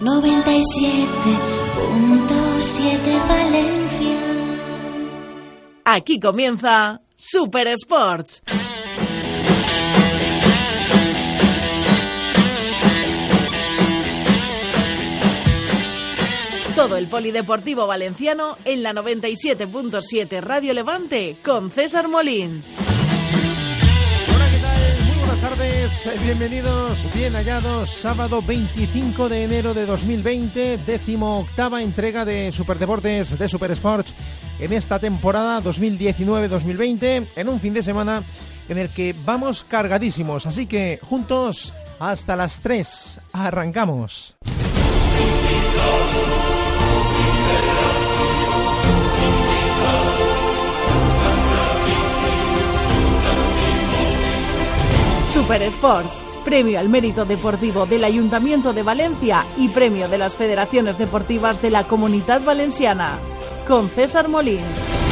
97.7 Valencia. Aquí comienza Super Sports. Todo el polideportivo valenciano en la 97.7 Radio Levante con César Molins. Buenas tardes, eh, bienvenidos, bien hallados. Sábado 25 de enero de 2020, décimo octava entrega de Superdeportes de Super Sports en esta temporada 2019-2020, en un fin de semana en el que vamos cargadísimos. Así que juntos hasta las 3 arrancamos. Super Sports, premio al mérito deportivo del Ayuntamiento de Valencia y premio de las Federaciones Deportivas de la Comunidad Valenciana. Con César Molins.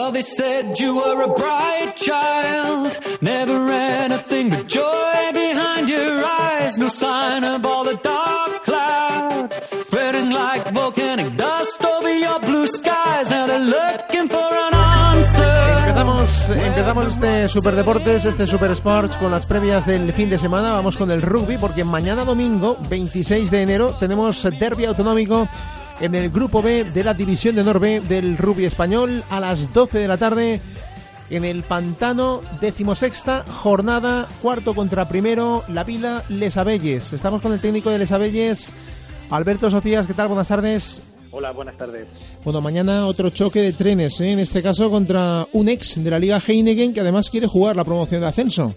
Well, they said you were a bright child, never anything but joy behind your eyes. No sign of all the dark clouds spreading like volcanic dust over your blue skies. Now they're looking for an answer. Empezamos, empezamos este Superdeportes, este Super Sports con las previas del fin de semana. Vamos con el rugby porque mañana domingo, 26 de enero, tenemos derby autonómico en el grupo B de la División de Honor B del rugby español a las 12 de la tarde en el Pantano, decimosexta jornada, cuarto contra primero, La Vila, Les Abelles. Estamos con el técnico de Les Abelles, Alberto Socias. ¿Qué tal? Buenas tardes. Hola, buenas tardes. Bueno, mañana otro choque de trenes, ¿eh? en este caso contra un ex de la Liga Heineken que además quiere jugar la promoción de ascenso.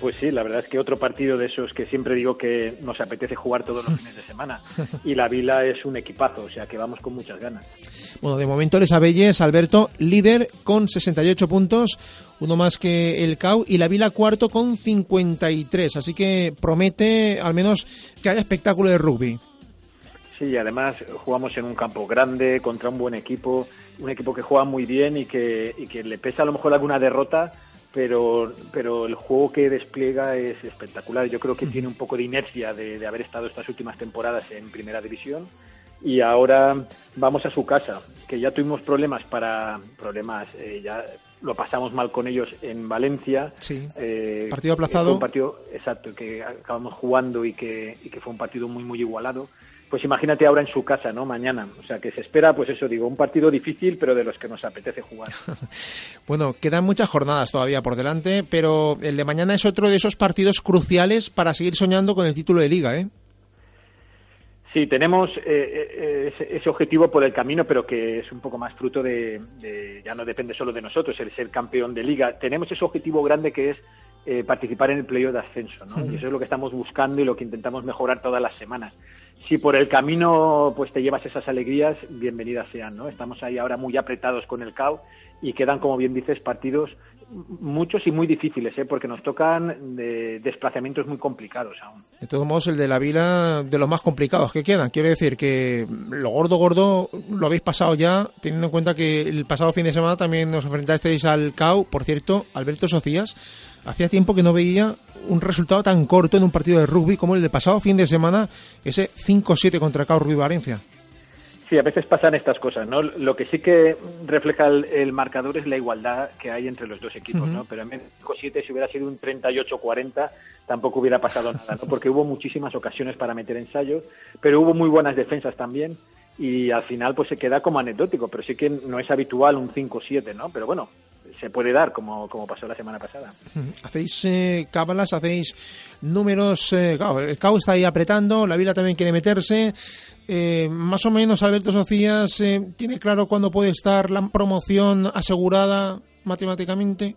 Pues sí, la verdad es que otro partido de esos que siempre digo que nos apetece jugar todos los fines de semana. Y la Vila es un equipazo, o sea que vamos con muchas ganas. Bueno, de momento Les Abelles, Alberto, líder con 68 puntos, uno más que el CAU, y la Vila cuarto con 53. Así que promete al menos que haya espectáculo de rugby. Sí, además jugamos en un campo grande, contra un buen equipo, un equipo que juega muy bien y que, y que le pesa a lo mejor alguna derrota, pero, pero el juego que despliega es espectacular. Yo creo que tiene un poco de inercia de, de, haber estado estas últimas temporadas en primera división y ahora vamos a su casa, que ya tuvimos problemas para problemas, eh, ya lo pasamos mal con ellos en Valencia. Sí. Eh, partido aplazado. Un partido exacto que acabamos jugando y que, y que fue un partido muy muy igualado pues imagínate ahora en su casa, ¿no? Mañana. O sea, que se espera, pues eso digo, un partido difícil, pero de los que nos apetece jugar. bueno, quedan muchas jornadas todavía por delante, pero el de mañana es otro de esos partidos cruciales para seguir soñando con el título de liga, ¿eh? Sí, tenemos eh, ese, ese, objetivo por el camino, pero que es un poco más fruto de, de, ya no depende solo de nosotros, el ser campeón de liga. Tenemos ese objetivo grande que es eh, participar en el playoff de ascenso, ¿no? Uh -huh. Y eso es lo que estamos buscando y lo que intentamos mejorar todas las semanas si por el camino pues te llevas esas alegrías, bienvenidas sean, ¿no? Estamos ahí ahora muy apretados con el CAO y quedan, como bien dices, partidos muchos y muy difíciles, ¿eh? porque nos tocan de desplazamientos muy complicados aún. De todos modos, el de la Vila, de los más complicados que quedan. Quiero decir que lo gordo, gordo, lo habéis pasado ya, teniendo en cuenta que el pasado fin de semana también nos enfrentasteis al CAO. Por cierto, Alberto Socias, hacía tiempo que no veía un resultado tan corto en un partido de rugby como el de pasado fin de semana, ese 5-7 contra CAO Rugby Valencia. Sí, a veces pasan estas cosas, ¿no? Lo que sí que refleja el, el marcador es la igualdad que hay entre los dos equipos, uh -huh. ¿no? Pero en vez de 5-7, si hubiera sido un 38-40, tampoco hubiera pasado nada, ¿no? Porque hubo muchísimas ocasiones para meter ensayo, pero hubo muy buenas defensas también y al final pues se queda como anecdótico, pero sí que no es habitual un 5-7, ¿no? Pero bueno, se puede dar como, como pasó la semana pasada. Hacéis eh, cábalas, hacéis números, eh, claro, el CAO está ahí apretando, la Vila también quiere meterse. Eh, más o menos Alberto Socias eh, tiene claro cuándo puede estar la promoción asegurada matemáticamente.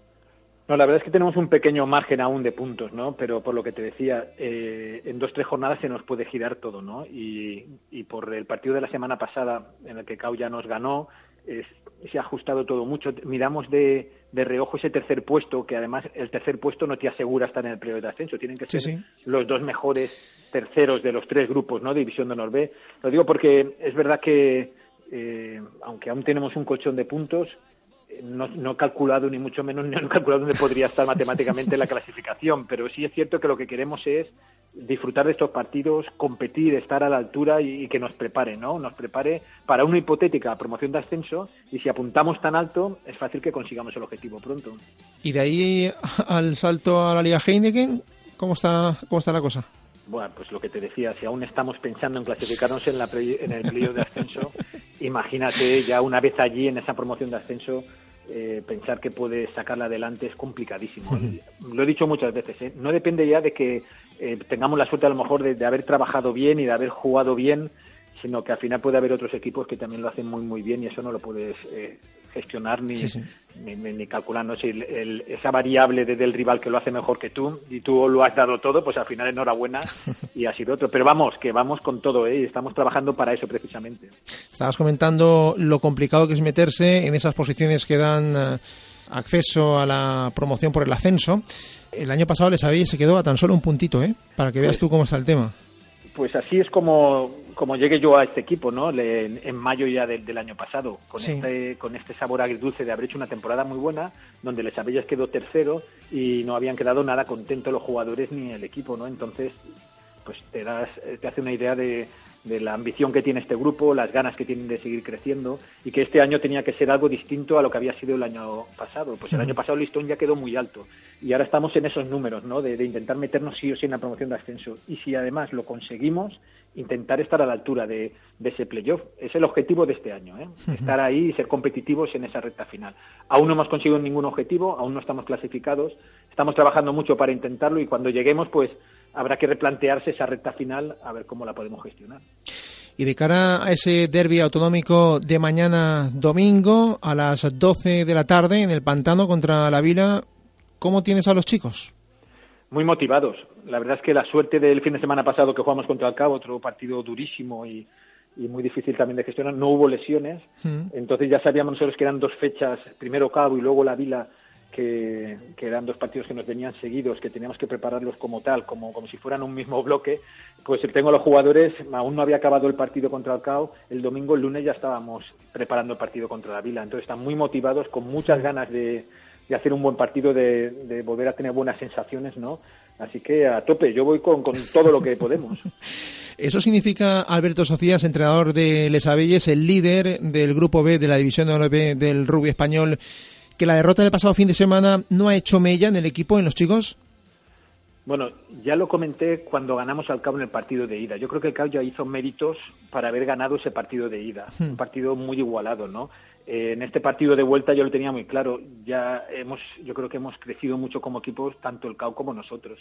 No, la verdad es que tenemos un pequeño margen aún de puntos, ¿no? Pero por lo que te decía, eh, en dos tres jornadas se nos puede girar todo, ¿no? Y, y por el partido de la semana pasada en el que CAO ya nos ganó, es, se ha ajustado todo mucho. Miramos de, de reojo ese tercer puesto, que además el tercer puesto no te asegura estar en el periodo de ascenso. Tienen que ser sí. los dos mejores terceros de los tres grupos, ¿no? De División de Honor B. Lo digo porque es verdad que, eh, aunque aún tenemos un colchón de puntos, no, no he calculado ni mucho menos ni he calculado dónde podría estar matemáticamente la clasificación, pero sí es cierto que lo que queremos es disfrutar de estos partidos, competir, estar a la altura y, y que nos prepare, ¿no? Nos prepare para una hipotética promoción de ascenso y si apuntamos tan alto es fácil que consigamos el objetivo pronto. Y de ahí al salto a la Liga Heineken, ¿cómo está, cómo está la cosa? Bueno, pues lo que te decía, si aún estamos pensando en clasificarnos en, la pre- en el playoff de ascenso, imagínate ya una vez allí en esa promoción de ascenso, eh, pensar que puedes sacarla adelante es complicadísimo. Lo he dicho muchas veces, ¿eh? no depende ya de que eh, tengamos la suerte a lo mejor de, de haber trabajado bien y de haber jugado bien, sino que al final puede haber otros equipos que también lo hacen muy muy bien y eso no lo puedes eh, gestionar ni, Sí, sí. ni, ni- ni calcular. ¿no? Si el- el- esa variable de- del rival que lo hace mejor que tú y tú lo has dado todo, pues al final enhorabuena y ha sido otro. Pero vamos, que vamos con todo ¿eh? y estamos trabajando para eso precisamente. Estabas comentando lo complicado que es meterse en esas posiciones que dan eh, acceso a la promoción por el ascenso. El año pasado les habéis se quedó a tan solo un puntito, ¿eh? Para que veas tú cómo está el tema. Pues así es como, como llegué yo a este equipo, ¿no? Le- en, en mayo ya del, del año pasado, con, Sí. este, con este sabor agridulce de haber hecho una temporada muy buena, donde Les Abellas quedó tercero y no habían quedado nada contentos los jugadores ni el equipo, ¿no? Entonces, pues te das, te hace una idea de, de la ambición que tiene este grupo, las ganas que tienen de seguir creciendo y que este año tenía que ser algo distinto a lo que había sido el año pasado. Pues el año pasado el listón ya quedó muy alto y ahora estamos en esos números, ¿no? De, de intentar meternos sí o sí en la promoción de ascenso y si además lo conseguimos, intentar estar a la altura de, de ese playoff. Es el objetivo de este año, ¿eh? Estar ahí y ser competitivos en esa recta final. Aún no hemos conseguido ningún objetivo, aún no estamos clasificados, estamos trabajando mucho para intentarlo y cuando lleguemos, pues habrá que replantearse esa recta final a ver cómo la podemos gestionar. Y de cara a ese derby autonómico de mañana domingo a las 12 de la tarde en el Pantano contra la Vila, ¿cómo tienes a los chicos? Muy motivados. La verdad es que la suerte del fin de semana pasado que jugamos contra el Cabo, otro partido durísimo y, y muy difícil también de gestionar, no hubo lesiones. Mm. Entonces ya sabíamos nosotros que eran dos fechas, primero Cabo y luego la Vila, que, que eran dos partidos que nos venían seguidos, que teníamos que prepararlos como tal, como, como si fueran un mismo bloque. Pues tengo a los jugadores, aún no había acabado el partido contra el Cabo, el domingo, el lunes ya estábamos preparando el partido contra la Vila. Entonces están muy motivados, con muchas ganas de, de hacer un buen partido, de, de volver a tener buenas sensaciones, ¿no? Así que a tope, yo voy con, con todo lo que podemos. Eso significa, Alberto Socias, entrenador de Les Abelles, el líder del Grupo B de la División de Honor B del rugby español, que la derrota del pasado fin de semana no ha hecho mella en el equipo, en los chicos. Bueno, ya lo comenté cuando ganamos al Cabo en el partido de ida. Yo creo que el Cabo ya hizo méritos para haber ganado ese partido de ida. Un partido muy igualado, ¿no? Eh, en este partido de vuelta yo lo tenía muy claro. Ya hemos, yo creo que hemos crecido mucho como equipos, tanto el Cabo como nosotros.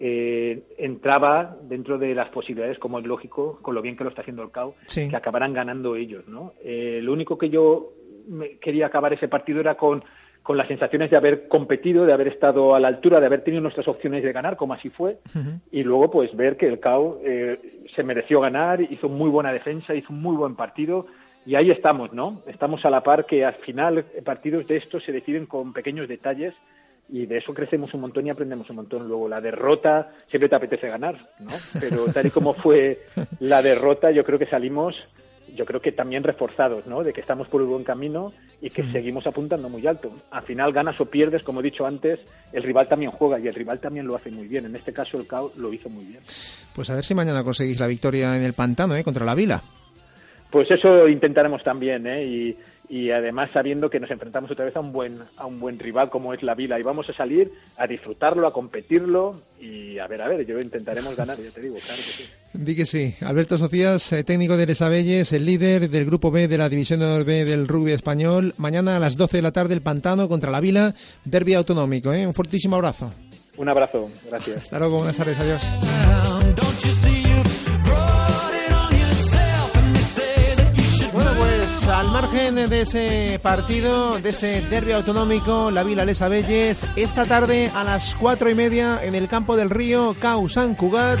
Eh, entraba dentro de las posibilidades, como es lógico, con lo bien que lo está haciendo el CAO, Sí. que acabaran ganando ellos, ¿no? Eh, lo único que yo me- quería acabar ese partido era con, con las sensaciones de haber competido, de haber estado a la altura, de haber tenido nuestras opciones de ganar, como así fue, y luego pues ver que el CAO eh, se mereció ganar, hizo muy buena defensa, hizo un muy buen partido, y ahí estamos, ¿no? Estamos a la par que al final eh, partidos de estos se deciden con pequeños detalles y de eso crecemos un montón y aprendemos un montón. Luego la derrota siempre te apetece ganar, ¿no? Pero tal y como fue la derrota, yo creo que salimos, yo creo que también reforzados, ¿no? De que estamos por el buen camino y que seguimos apuntando muy alto. Al final ganas o pierdes, como he dicho antes, el rival también juega y el rival también lo hace muy bien. En este caso el CAO lo hizo muy bien. Pues a ver si mañana conseguís la victoria en el Pantano, ¿eh? Contra la Vila. Pues eso intentaremos también, ¿eh? Y, y además sabiendo que nos enfrentamos otra vez a un buen a un buen rival como es la Vila y vamos a salir a disfrutarlo, a competirlo y a ver, a ver, yo intentaremos ganar, ya te digo, claro que sí. Di que sí. Alberto Socias, eh, técnico de Les Abelles, el líder del Grupo B de la División de Honor B del rugby español. Mañana a las 12 de la tarde el Pantano contra la Vila, derby autonómico, ¿eh? Un fortísimo abrazo. Un abrazo, gracias. Hasta luego, buenas tardes, adiós. Margen de ese partido, de ese derby autonómico, la Vila Les Abelles, esta tarde a las cuatro y media en el campo del río Cau San Cugat.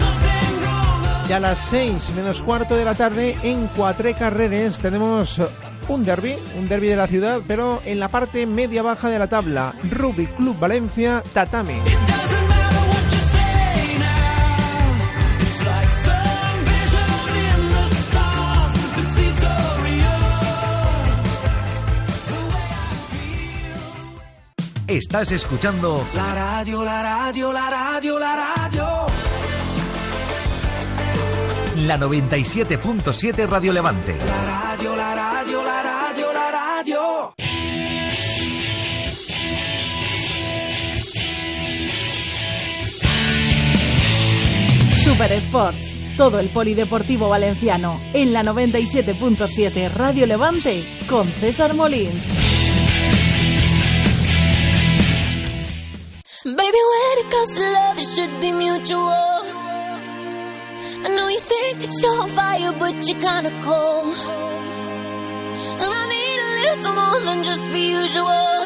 Y a las seis menos cuarto de la tarde en Cuatre Carreres tenemos un derby, un derby de la ciudad, pero en la parte media-baja de la tabla. Rugby Club Valencia, Tatame. Estás escuchando La radio, la radio, la radio, la radio. la 97.7 Radio Levante. La radio, la radio, la radio, la radio. Super Sports, todo el polideportivo valenciano en la 97.7 Radio Levante con César Molins. Baby, when it comes to love, it should be mutual. I know you think that you're on fire, but you're kinda cold. And I need a little more than just the usual.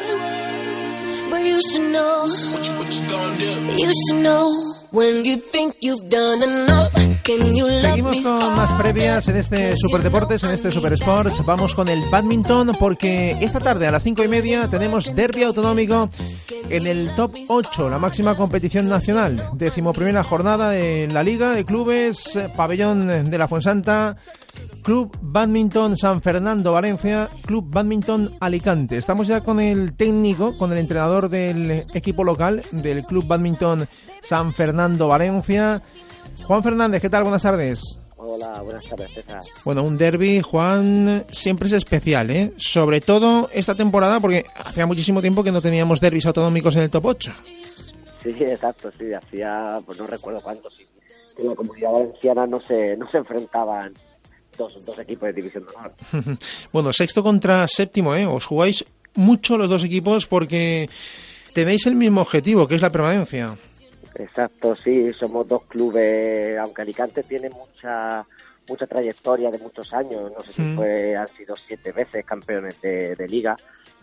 But you should know. What you, what you gonna do? You should know. When you think you've done enough, can you love Seguimos con más previas en este Superdeportes, en este Super Sports. Vamos con el badminton porque esta tarde a las cinco y media tenemos derby autonómico en el top 8, la máxima competición nacional. Decimoprimera jornada en la Liga de Clubes, Pabellón de la Fuensanta, Club Badminton San Fernando Valencia, Club Badminton Alicante. Estamos ya con el técnico, con el entrenador del equipo local del Club Badminton San Fernando Valencia. Juan Fernández, ¿qué tal? Buenas tardes. Hola, buenas tardes, César. Bueno, un derby, Juan, siempre es especial, ¿eh? Sobre todo esta temporada, porque hacía muchísimo tiempo que no teníamos derbis autonómicos en el top 8. Sí, exacto, sí, hacía, pues no recuerdo cuánto, sí. En la comunidad valenciana no se, no se enfrentaban dos, dos equipos de división de honor. bueno, sexto contra séptimo, ¿eh? Os jugáis mucho los dos equipos porque tenéis el mismo objetivo, que es la permanencia. Exacto, sí, somos dos clubes, aunque Alicante tiene mucha mucha trayectoria de muchos años, no sé si Mm. fue, han sido siete veces campeones de, de liga,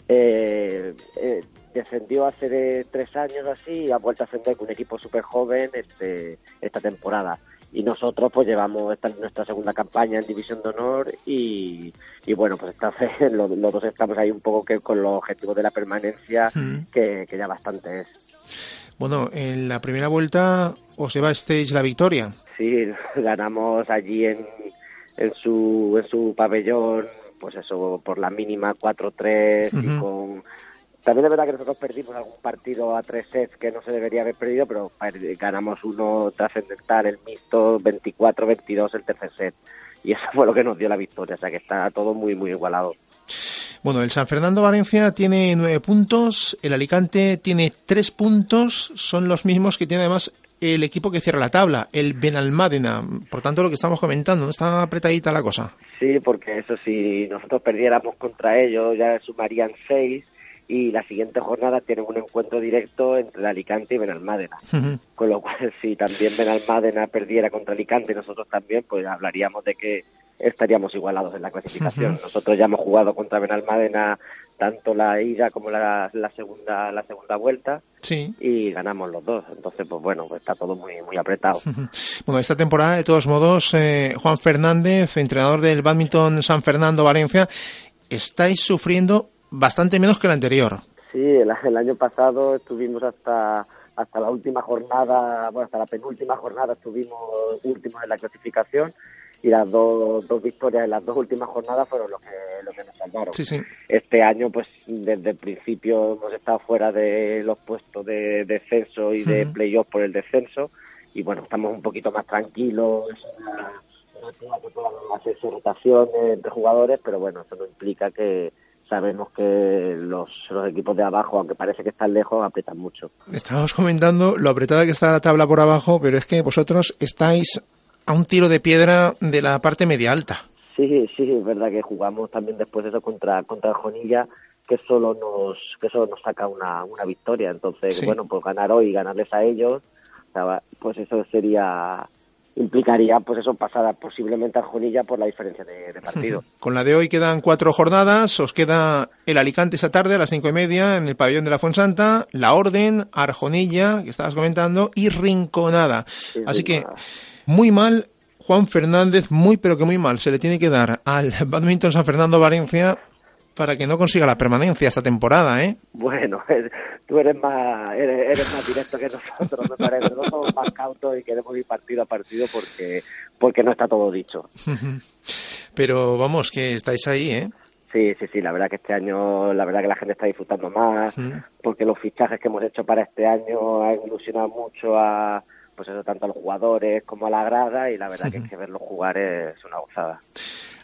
eh, eh, descendió hace de tres años así y ha vuelto a ascender con un equipo súper joven este, esta temporada. Y nosotros pues llevamos esta es nuestra segunda campaña en División de Honor y, y bueno, pues esta vez los, los dos estamos ahí un poco que con los objetivos de la permanencia, Mm. que, que ya bastante es. Bueno, en la primera vuelta os lleva Stage la victoria. Sí, ganamos allí en, en su en su pabellón, pues eso, por la mínima 4-3 y con... También es verdad que nosotros perdimos algún partido a tres sets que no se debería haber perdido, pero per- ganamos uno trascendental, el mixto 24-22 el tercer set. Y eso fue lo que nos dio la victoria, o sea que está todo muy, muy igualado. Bueno, el San Fernando Valencia tiene nueve puntos, el Alicante tiene tres puntos, son los mismos que tiene además el equipo que cierra la tabla, el Benalmádena. Por tanto, lo que estamos comentando, no está apretadita la cosa. Sí, porque eso si nosotros perdiéramos contra ellos ya sumarían seis y la siguiente jornada tienen un encuentro directo entre Alicante y Benalmádena. Con lo cual, si también Benalmádena perdiera contra Alicante y nosotros también, pues hablaríamos de que estaríamos igualados en la clasificación. Nosotros ya hemos jugado contra Benalmádena tanto la ida como la, la segunda la segunda vuelta Sí. y ganamos los dos. Entonces, pues bueno, pues está todo muy muy apretado. Bueno, esta temporada, de todos modos, eh, Juan Fernández, entrenador del Badminton San Fernando Valencia, estáis sufriendo bastante menos que el anterior. Sí, el, el año pasado estuvimos hasta hasta la última jornada, bueno, hasta la penúltima jornada estuvimos últimos en la clasificación y las dos, dos victorias en las dos últimas jornadas fueron lo que, lo que nos salvaron. Sí, sí. Este año, pues desde el principio hemos estado fuera de los puestos de descenso y de Ujú. playoff por el descenso y bueno, estamos un poquito más tranquilos. pena que puedan hacerse rotaciones entre jugadores, pero bueno, eso no implica que sabemos que los, los equipos de abajo, aunque parece que están lejos, aprietan mucho. Estábamos comentando lo apretada que está la tabla por abajo, pero es que vosotros estáis a un tiro de piedra de la parte media alta. Sí, sí, es verdad que jugamos también después eso contra contra Jonilla, que solo nos que solo nos saca una, una victoria. Entonces, Sí. bueno, pues ganar hoy y ganarles a ellos, pues eso sería implicaría pues eso pasar posiblemente Jonilla por la diferencia de, de partido. Con la de hoy quedan cuatro jornadas. Os queda el Alicante esta tarde a las cinco y media en el pabellón de la Fuensanta, La Orden, Arjonilla, que estabas comentando, y Rinconada. Así que muy mal, Juan Fernández, muy pero que muy mal. Se le tiene que dar al Badminton San Fernando Valencia para que no consiga la permanencia esta temporada, ¿eh? Bueno, tú eres más, eres, más directo que nosotros, me parece. Nosotros somos más cautos y queremos ir partido a partido porque, porque no está todo dicho. Pero vamos, que estáis ahí, ¿eh? Sí, sí, sí, la verdad que este año, la verdad que la gente está disfrutando más, porque los fichajes que hemos hecho para este año han ilusionado mucho a, pues eso, tanto a los jugadores como a la grada, y la verdad que, es que verlos jugar es una gozada.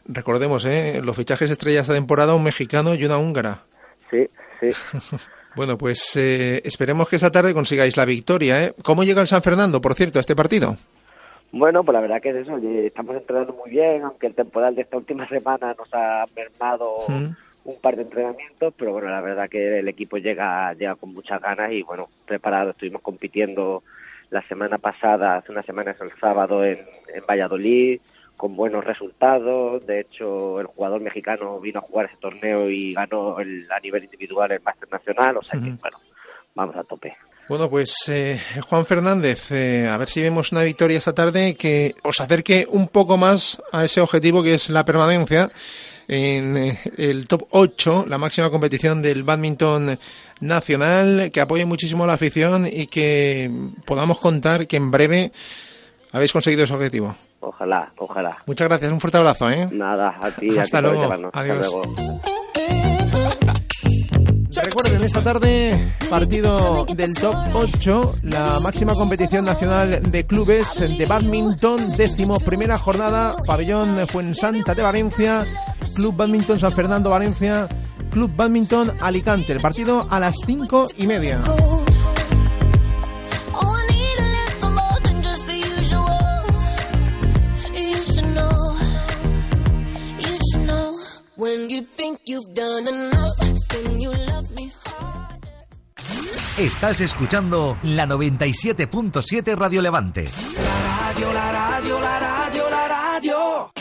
Recordemos, ¿eh? los fichajes estrellas esta temporada, un mexicano y una húngara. Sí, sí. bueno, pues eh, esperemos que esta tarde consigáis la victoria. ¿eh? ¿Cómo llega el San Fernando, por cierto, a este partido? Bueno, pues la verdad que es eso, estamos entrenando muy bien, aunque el temporal de esta última semana nos ha mermado un par de entrenamientos, pero bueno, la verdad que el equipo llega, llega con muchas ganas y bueno, preparado, estuvimos compitiendo la semana pasada, hace unas semanas el sábado en, en Valladolid, con buenos resultados. De hecho, el jugador mexicano vino a jugar ese torneo y ganó el, a nivel individual el Máster Nacional. O sea que, bueno, vamos a tope. Bueno, pues eh, Juan Fernández, eh, a ver si vemos una victoria esta tarde que os acerque un poco más a ese objetivo que es la permanencia en eh, el top 8, la máxima competición del badminton nacional, que apoye muchísimo a la afición y que podamos contar que en breve habéis conseguido ese objetivo. Ojalá, ojalá. Muchas gracias, un fuerte abrazo, ¿eh? Nada, a ti. Hasta, luego. Adiós. Recuerden, esta tarde, partido del top 8, la máxima competición nacional de clubes de badminton, décimo primera jornada, pabellón Fuensanta de Valencia, Club Badminton San Fernando Valencia, Club Badminton Alicante. El partido a las cinco y media. Estás escuchando la 97.7 Radio Levante. La radio, la radio, la radio, la radio.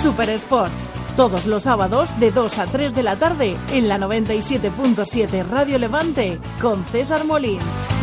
Super Sports. Todos los sábados de 2 a 3 de la tarde en la 97.7 Radio Levante con César Molins.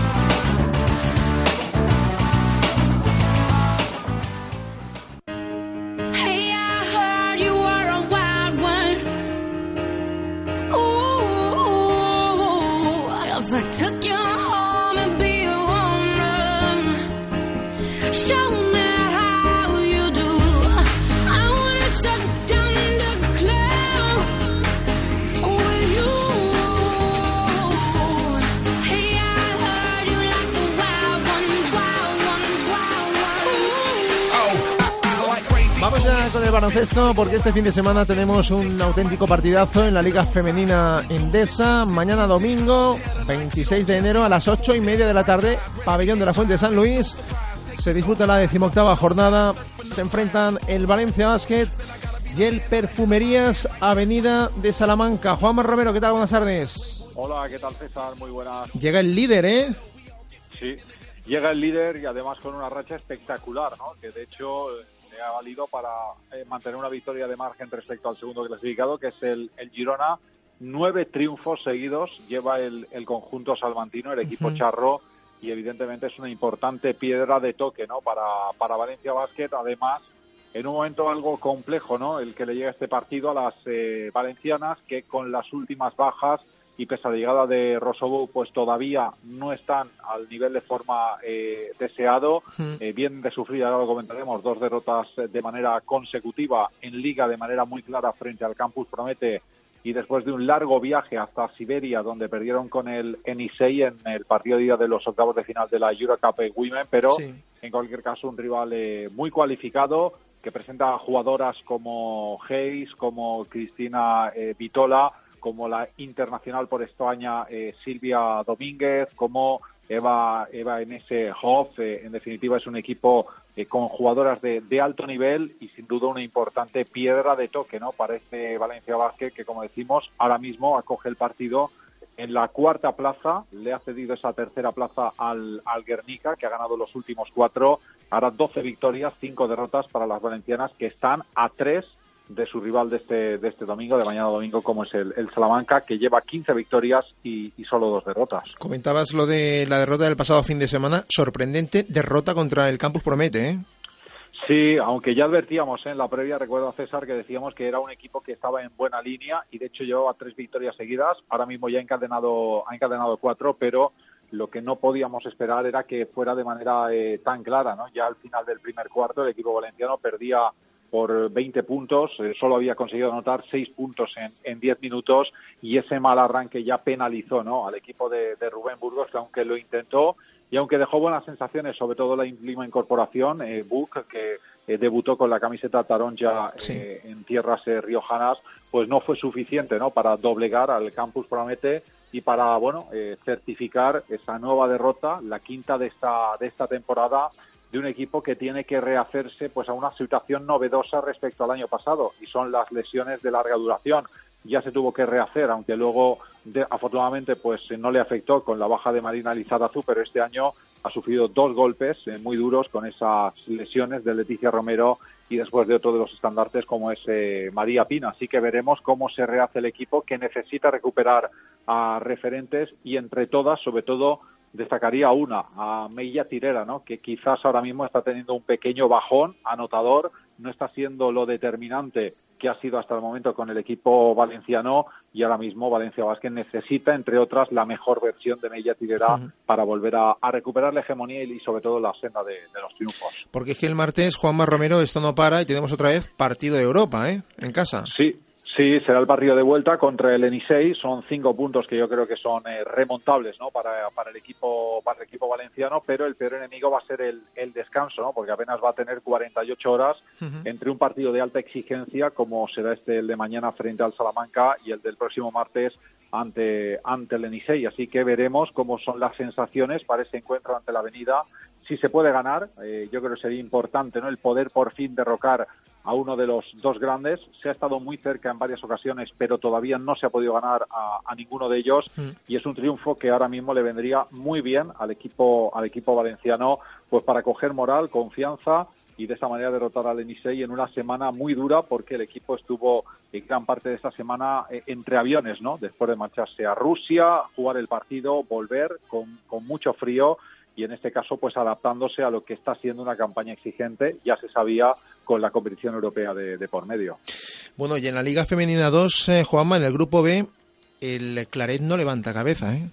Baloncesto porque este fin de semana tenemos un auténtico partidazo en la Liga Femenina Endesa. Mañana domingo, 26 de enero a las 8 y media de la tarde, pabellón de la Fuente de San Luis. Se disputa la decimoctava jornada. Se enfrentan el Valencia Basket y el Perfumerías Avenida de Salamanca. Juanma Romero, ¿qué tal? Buenas tardes. Hola, ¿qué tal César? Muy buenas. Llega el líder, ¿eh? Sí, llega el líder y además con una racha espectacular, ¿no? Que de hecho ha valido para eh, mantener una victoria de margen respecto al segundo clasificado, que es el, el Girona. Nueve triunfos seguidos lleva el, el conjunto salmantino, el equipo charro, y evidentemente es una importante piedra de toque ¿no? para, para Valencia Basket. Además, en un momento algo complejo, ¿no? El que le llega este partido a las eh, valencianas, que con las últimas bajas y pese a la llegada de Rosobo, pues todavía no están al nivel de forma eh, deseado. Eh, bien de sufrir, ahora lo comentaremos, dos derrotas de manera consecutiva en liga de manera muy clara frente al Campus Promete y después de un largo viaje hasta Siberia, donde perdieron con el Enisei en el partido día de los octavos de final de la Eurocup Women, pero en cualquier caso un rival eh, muy cualificado que presenta jugadoras como Hayes, como Cristina Vitola, como la internacional por España eh, Silvia Domínguez, como Eva, Eva ese Hoff. Eh, en definitiva, es un equipo eh, con jugadoras de, de, alto nivel y sin duda una importante piedra de toque ¿no? para este Valencia Vázquez que, como decimos, ahora mismo acoge el partido en la cuarta plaza. Le ha cedido esa tercera plaza al, al Guernica, que ha ganado los últimos cuatro. Ahora 12 victorias, cinco derrotas para las valencianas que están a tres de su rival de este, de este domingo, de mañana domingo, como es el, el Salamanca, que lleva 15 victorias y, y, solo dos derrotas. Comentabas lo de la derrota del pasado fin de semana, sorprendente derrota contra el Campus Promete, ¿eh? Sí, aunque ya advertíamos ¿eh? en la previa, recuerdo a César que decíamos que era un equipo que estaba en buena línea y de hecho llevaba tres victorias seguidas. Ahora mismo ya ha encadenado, ha encadenado cuatro, pero lo que no podíamos esperar era que fuera de manera eh, tan clara. ¿no? Ya al final del primer cuarto el equipo valenciano perdía por 20 puntos, eh, solo había conseguido anotar 6 puntos en, en 10 minutos y ese mal arranque ya penalizó ¿no? al equipo de, de Rubén Burgos, que aunque lo intentó y aunque dejó buenas sensaciones, sobre todo la última incorporación, eh, Buc, que eh, debutó con la camiseta taronja eh, en tierras eh, riojanas, pues no fue suficiente ¿no? para doblegar al Campus Promete y para bueno eh, certificar esa nueva derrota, la quinta de esta, de esta temporada de un equipo que tiene que rehacerse pues a una situación novedosa respecto al año pasado y son las lesiones de larga duración ya se tuvo que rehacer, aunque luego de, afortunadamente pues no le afectó con la baja de Marina Lizarazu, pero este año ha sufrido dos golpes eh, muy duros con esas lesiones de Leticia Romero y después de otro de los estandartes como es eh, María Pina. Así que veremos cómo se rehace el equipo que necesita recuperar a referentes y entre todas, sobre todo, destacaría una, a Meilla Tirera, ¿no? que quizás ahora mismo está teniendo un pequeño bajón anotador, no está siendo lo determinante que ha sido hasta el momento con el equipo valenciano y ahora mismo Valencia Vázquez necesita, entre otras, la mejor versión de Meilla Tirera para volver a, a recuperar la hegemonía y, y sobre todo la senda de, de los triunfos. Porque es que el martes, Juanma Romero, esto no para y tenemos otra vez partido de Europa, ¿eh? En casa. Sí, sí, será el partido de vuelta contra el Enisei. Son cinco puntos que yo creo que son eh, remontables, ¿no? Para, para el equipo para el equipo valenciano, pero el peor enemigo va a ser el, el descanso, ¿no? Porque apenas va a tener 48 horas entre un partido de alta exigencia como será este el de mañana frente al Salamanca y el del próximo martes ante ante el Enisei. Así que veremos cómo son las sensaciones para ese encuentro ante la Avenida. Si se puede ganar, eh, yo creo que sería importante, ¿no? El poder por fin derrocar a uno de los dos grandes. Se ha estado muy cerca en varias ocasiones, pero todavía no se ha podido ganar a, a ninguno de ellos. Y es un triunfo que ahora mismo le vendría muy bien al equipo, al equipo valenciano, pues para coger moral, confianza y de esa manera derrotar al Enisei en una semana muy dura porque el equipo estuvo en gran parte de esta semana eh, entre aviones, ¿no? Después de marcharse a Rusia, jugar el partido, volver con, con mucho frío y en este caso pues adaptándose a lo que está siendo una campaña exigente, ya se sabía con la competición europea de, de por medio. Bueno, y en la Liga Femenina 2, eh, Juanma, en el grupo B, el Claret no levanta cabeza, ¿eh?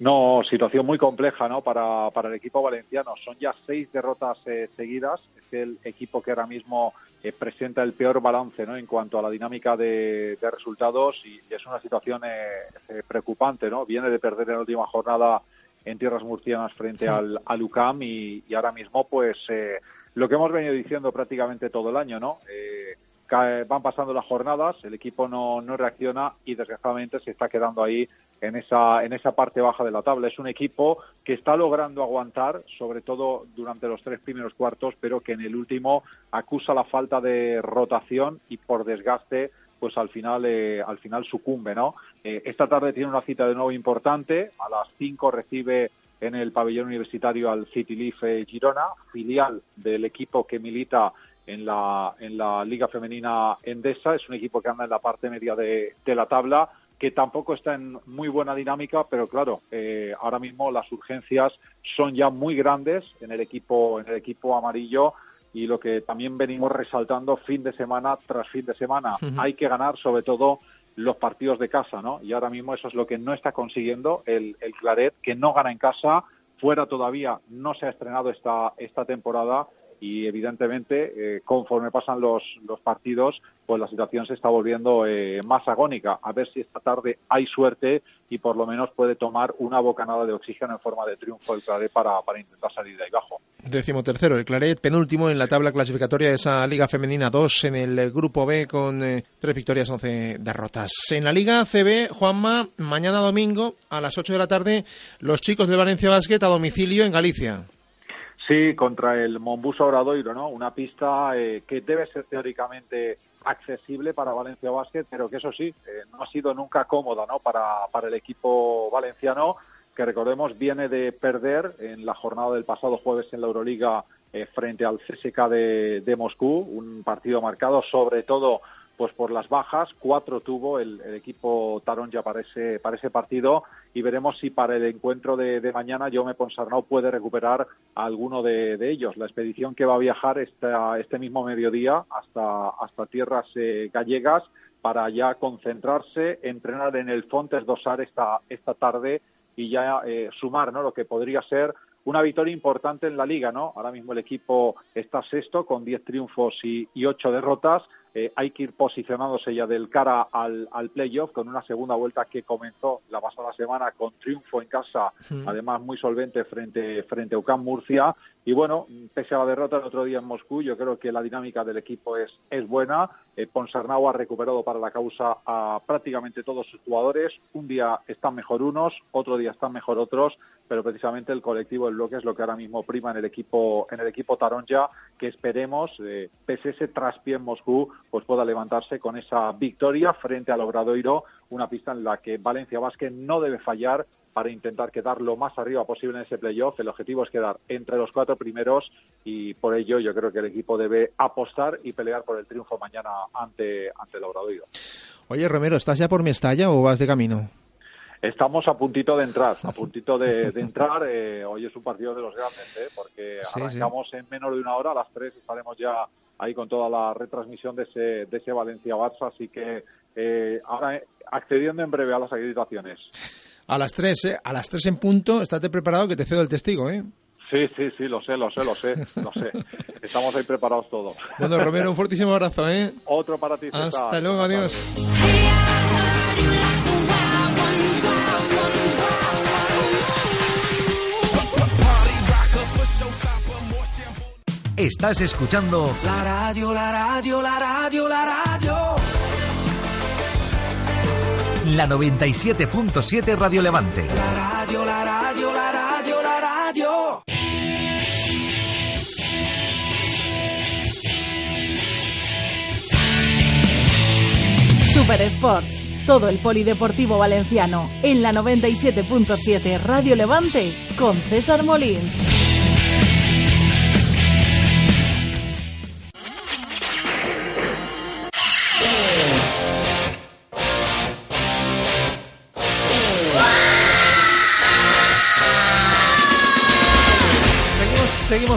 No, situación muy compleja ¿no? para, para el equipo valenciano. Son ya seis derrotas eh, seguidas. Es el equipo que ahora mismo eh, presenta el peor balance ¿no? en cuanto a la dinámica de, de resultados y, y es una situación eh, eh, preocupante. ¿no? Viene de perder en la última jornada en tierras murcianas frente Sí. al, al UCAM y, y ahora mismo pues eh, lo que hemos venido diciendo prácticamente todo el año, ¿no? Eh, cae- van pasando las jornadas, el equipo no, no reacciona y desgraciadamente se está quedando ahí en esa, en esa parte baja de la tabla. Es un equipo que está logrando aguantar, sobre todo durante los tres primeros cuartos, pero que en el último acusa la falta de rotación y por desgaste pues al final eh, al final sucumbe, ¿no? Eh, esta tarde tiene una cita de nuevo importante, a las 5 recibe en el pabellón universitario al City Leaf Girona, filial del equipo que milita en la, en la Liga Femenina Endesa. Es un equipo que anda en la parte media de, de la tabla, que tampoco está en muy buena dinámica, pero claro, eh, ahora mismo las urgencias son ya muy grandes en el equipo, en el equipo amarillo y lo que también venimos resaltando fin de semana tras fin de semana. Hay que ganar sobre todo los partidos de casa, ¿no? Y ahora mismo eso es lo que no está consiguiendo el, el Claret, que no gana en casa, fuera todavía no se ha estrenado esta, esta temporada y evidentemente eh, conforme pasan los, los partidos pues la situación se está volviendo eh, más agónica. A ver si esta tarde hay suerte y por lo menos puede tomar una bocanada de oxígeno en forma de triunfo el Claret para, para intentar salir de ahí abajo. Décimo tercero, el Claret, penúltimo en la tabla clasificatoria de esa Liga Femenina 2 en el grupo B con eh, tres victorias, 11 derrotas. En la Liga CB, Juanma, mañana domingo a las 8 de la tarde, los chicos del Valencia Basket a domicilio en Galicia. Sí, contra el Mombuso Obradoiro, ¿no? Una pista eh, que debe ser teóricamente accesible para Valencia Basket, pero que eso sí, eh, no ha sido nunca cómoda, ¿no? Para, para el equipo valenciano, que recordemos viene de perder en la jornada del pasado jueves en la Euroliga eh, frente al CSK de, de Moscú, un partido marcado sobre todo pues por las bajas, cuatro tuvo el, equipo Tarón ya para ese, para ese partido y veremos si para el encuentro de, de mañana Jaume Ponsarnau puede recuperar a alguno de, de ellos. La expedición que va a viajar esta, este mismo mediodía hasta, hasta tierras eh, gallegas para ya concentrarse, entrenar en el Fontes Dosar esta, esta tarde y ya eh, sumar ¿no? lo que podría ser una victoria importante en la liga, ¿no? Ahora mismo el equipo está sexto con 10 triunfos y, y 8 derrotas. Eh, hay que ir posicionándose ya del cara al, al playoff con una segunda vuelta que comenzó la pasada semana con triunfo en casa, además muy solvente frente, frente a UCAM Murcia. Y bueno, pese a la derrota el otro día en Moscú, yo creo que la dinámica del equipo es, es buena. Eh, ha recuperado para la causa a prácticamente todos sus jugadores. Un día están mejor unos, otro día están mejor otros, pero precisamente el colectivo, el bloque es lo que ahora mismo prima en el equipo, en el equipo Taronja, que esperemos, eh, pese a ese traspié en Moscú, pues pueda levantarse con esa victoria frente al Obradoiro, una pista en la que Valencia Vázquez no debe fallar para intentar quedar lo más arriba posible en ese playoff. El objetivo es quedar entre los cuatro primeros y por ello yo creo que el equipo debe apostar y pelear por el triunfo mañana ante, ante el Obradoiro. Oye, Romero, ¿estás ya por Mestalla o vas de camino? Estamos a puntito de entrar, a puntito de, de entrar. Eh, hoy es un partido de los grandes, ¿eh? porque Sí, arrancamos en menos de una hora, a las tres estaremos ya ahí con toda la retransmisión de ese, de ese Valencia-Barça, así que eh, ahora eh, accediendo en breve a las acreditaciones. A las 3, ¿eh? A las 3 en punto, estate preparado que te cedo el testigo, ¿eh? Sí, sí, sí, lo sé, lo sé, lo sé, lo sé. Estamos ahí preparados todos. Bueno, Romero, un fortísimo abrazo, ¿eh? Otro para ti, César. Hasta luego, adiós. Estás escuchando La radio, la radio, la radio, la radio. La 97.7 Radio Levante. La radio, la radio, la radio, la radio. Super Sports, todo el polideportivo valenciano en la 97.7 Radio Levante con César Molins.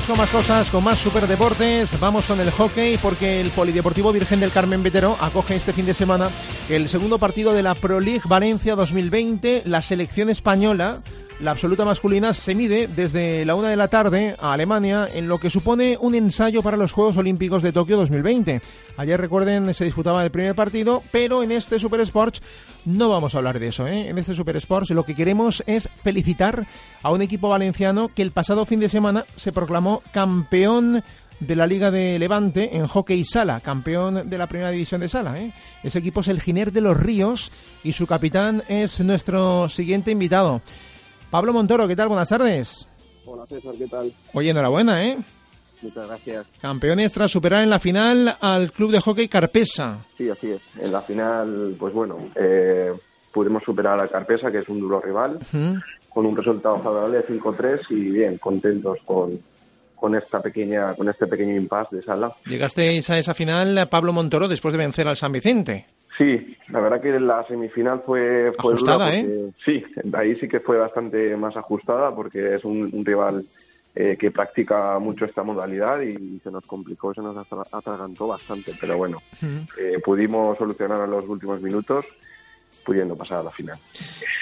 Con más cosas, con más superdeportes. Vamos con el hockey porque el Polideportivo Virgen del Carmen Vetero acoge este fin de semana el segundo partido de la Pro League Valencia 2020. La selección española, la absoluta masculina, se mide desde la una de la tarde a Alemania en lo que supone un ensayo para los Juegos Olímpicos de Tokio 2020. Ayer, recuerden, se disputaba el primer partido, pero en este Super Sports no vamos a hablar de eso. ¿eh? En este Super Sports lo que queremos es felicitar a un equipo valenciano que el pasado fin de semana se proclamó campeón de la Liga de Levante en hockey sala, campeón de la primera división de sala. ¿eh? Ese equipo es el Giner de los Ríos y su capitán es nuestro siguiente invitado. Pablo Montoro, ¿qué tal? Buenas tardes. Hola César, ¿qué tal? Oye, enhorabuena, ¿eh? Muchas gracias. Campeones tras superar en la final al club de hockey Carpesa. Sí, así es. En la final, pues bueno, eh, pudimos superar a Carpesa, que es un duro rival, con un resultado favorable de 5-3 y bien, contentos con, con esta pequeña, con este pequeño impasse de sala. Llegasteis a esa final Pablo Montoro después de vencer al San Vicente. Sí, la verdad que la semifinal fue, fue Ajustada, dura porque- Sí, ahí sí que fue bastante más ajustada porque es un, un rival eh, que practica mucho esta modalidad y se nos complicó, se nos atra- atragantó bastante, pero bueno, eh, pudimos solucionar a los últimos minutos pudiendo pasar a la final.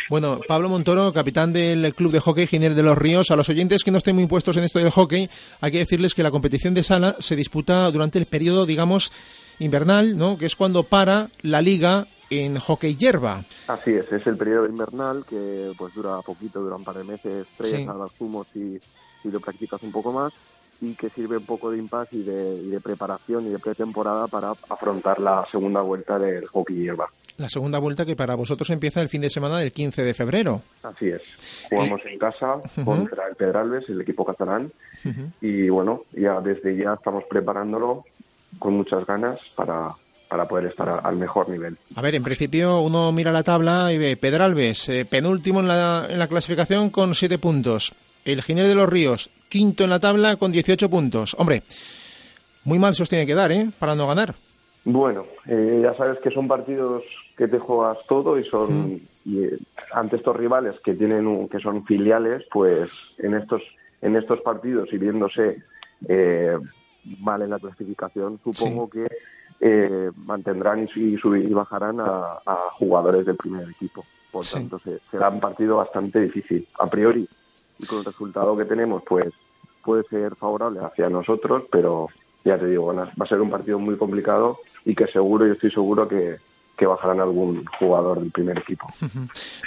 Bueno, Pablo Montoro, capitán del Club de Hockey Giner de los Ríos. A los oyentes que no estén muy puestos en esto del hockey, hay que decirles que la competición de sala se disputa durante el periodo, digamos, invernal, ¿no? Que es cuando para la liga en hockey hierba. Así es, es el periodo invernal que pues dura poquito, dura un par de meses, tres a zumos y, y lo practicas un poco más y que sirve un poco de impasse y de, y de preparación y de pretemporada para afrontar la segunda vuelta del hockey hierba. La segunda vuelta que para vosotros empieza el fin de semana del 15 de febrero. Así es. Jugamos en casa Ujú. contra el Pedralbes, el equipo catalán, y bueno, ya desde ya estamos preparándolo con muchas ganas para, para poder estar al mejor nivel. A ver, en principio uno mira la tabla y ve Pedralbes, eh, penúltimo en la, en la clasificación con 7 puntos. El Giner de los Ríos, quinto en la tabla con 18 puntos. Hombre, muy mal se os tiene que dar, ¿eh? Para no ganar. Bueno, eh, ya sabes que son partidos que te juegas todo y son y, eh, ante estos rivales que tienen un- que son filiales, pues en estos en estos partidos y viéndose eh, mal en la clasificación, supongo que eh, mantendrán y, y subir- y bajarán a, a jugadores del primer equipo. Por tanto, se- será un partido bastante difícil a priori y con el resultado que tenemos, pues puede ser favorable hacia nosotros, pero ya te digo, va a ser un partido muy complicado y que seguro, yo estoy seguro que, que bajarán algún jugador del primer equipo.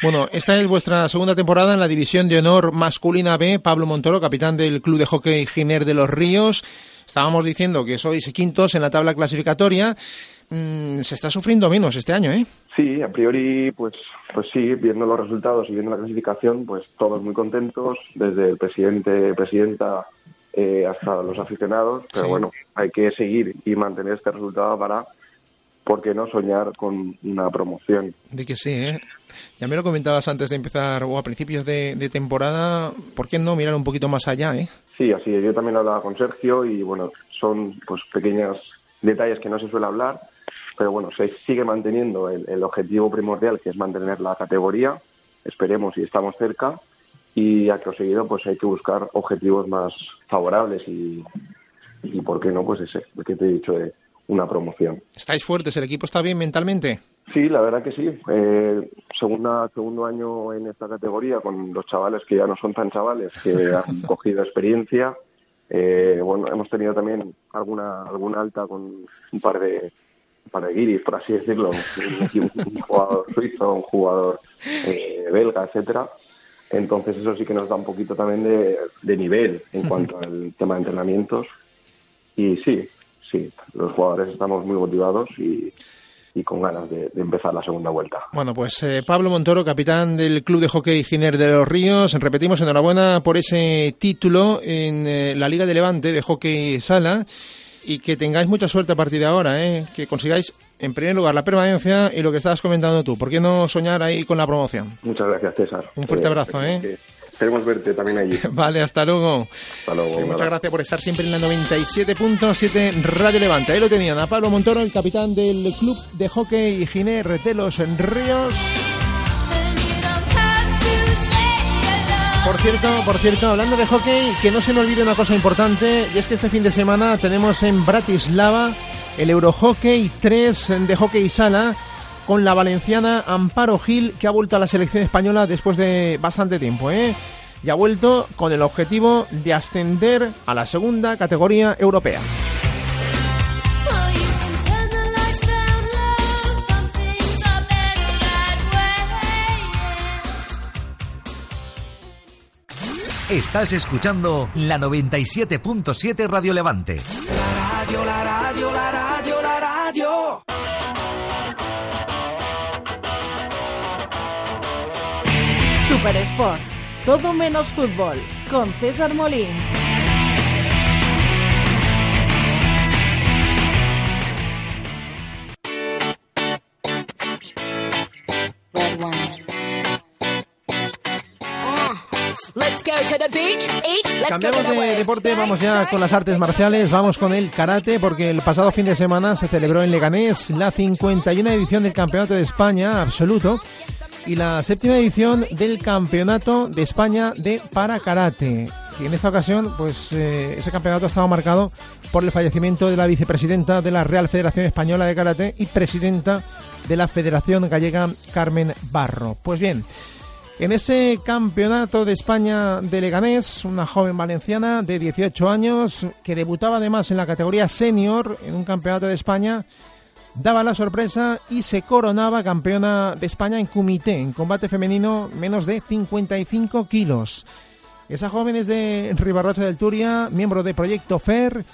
Bueno, esta es vuestra segunda temporada en la División de Honor Masculina B. Pablo Montoro, capitán del Club de Hockey Giner de los Ríos. Estábamos diciendo que sois quintos en la tabla clasificatoria. Mm, se está sufriendo menos este año, ¿eh? Sí, a priori, pues, pues sí, viendo los resultados y viendo la clasificación, pues todos muy contentos, desde el presidente, presidenta eh, hasta los aficionados, pero Sí. bueno, hay que seguir y mantener este resultado para, ¿por qué no soñar con una promoción? De que sí, ¿eh? Ya me lo comentabas antes de empezar o a principios de, de temporada. ¿Por qué no mirar un poquito más allá, eh? Sí, así es. Yo también hablaba con Sergio y bueno, son pues pequeños detalles que no se suele hablar, pero bueno, se sigue manteniendo el, objetivo primordial que es mantener la categoría. Esperemos y estamos cerca y a que seguido pues hay que buscar objetivos más favorables y, y por qué no pues ese, que te he dicho de una promoción. ¿Estáis fuertes? ¿El equipo está bien mentalmente? Sí, la verdad que sí. Eh, segunda, segundo año en esta categoría con los chavales que ya no son tan chavales, que han cogido experiencia. Eh, bueno, hemos tenido también alguna alguna alta con un par de un par de guiris, por así decirlo, un, un jugador suizo, un jugador eh, belga, etcétera. Entonces eso sí que nos da un poquito también de, de nivel en cuanto al tema de entrenamientos. Y sí, sí, los jugadores estamos muy motivados y, y con ganas de, de empezar la segunda vuelta. Bueno, pues eh, Pablo Montoro, capitán del Club de Hockey Giner de los Ríos. Repetimos, enhorabuena por ese título en eh, la Liga de Levante de Hockey Sala y que tengáis mucha suerte a partir de ahora, ¿eh? que consigáis en primer lugar la permanencia y lo que estabas comentando tú. ¿Por qué no soñar ahí con la promoción? Muchas gracias, César. Un fuerte Eh, abrazo, ¿eh? que Esperemos verte también allí. Vale, hasta luego. Hasta luego. Muchas gracias por estar siempre en la 97.7 Radio Levante. Ahí lo tenían a Pablo Montoro, el capitán del Club de Hockey Giner de los Ríos. Por cierto, por cierto, hablando de hockey, que no se me olvide una cosa importante, y es que este fin de semana tenemos en Bratislava el Eurohockey 3 de hockey sala con la valenciana Amparo Gil, que ha vuelto a la selección española después de bastante tiempo, ¿eh? Y ha vuelto con el objetivo de ascender a la segunda categoría europea. Estás escuchando la 97.7 Radio Levante. La radio, la radio, la Super Sports, todo menos fútbol, con César Molins. Go Cambiamos de deporte, vamos ya con las artes marciales, vamos con el karate, porque el pasado fin de semana se celebró en Leganés la 51 edición del Campeonato de España absoluto y la séptima edición del Campeonato de España de para karate. Y en esta ocasión, pues eh, ese campeonato estaba marcado por el fallecimiento de la vicepresidenta de la Real Federación Española de Karate y presidenta de la Federación Gallega, Carmen Barro. Pues bien, en ese campeonato de España de Leganés, una joven valenciana de 18 años que debutaba además en la categoría senior en un campeonato de España, daba la sorpresa y se coronaba campeona de España en comité, en combate femenino menos de 55 kilos. Esa joven es de Ribarrocha del Turia, miembro de Proyecto FER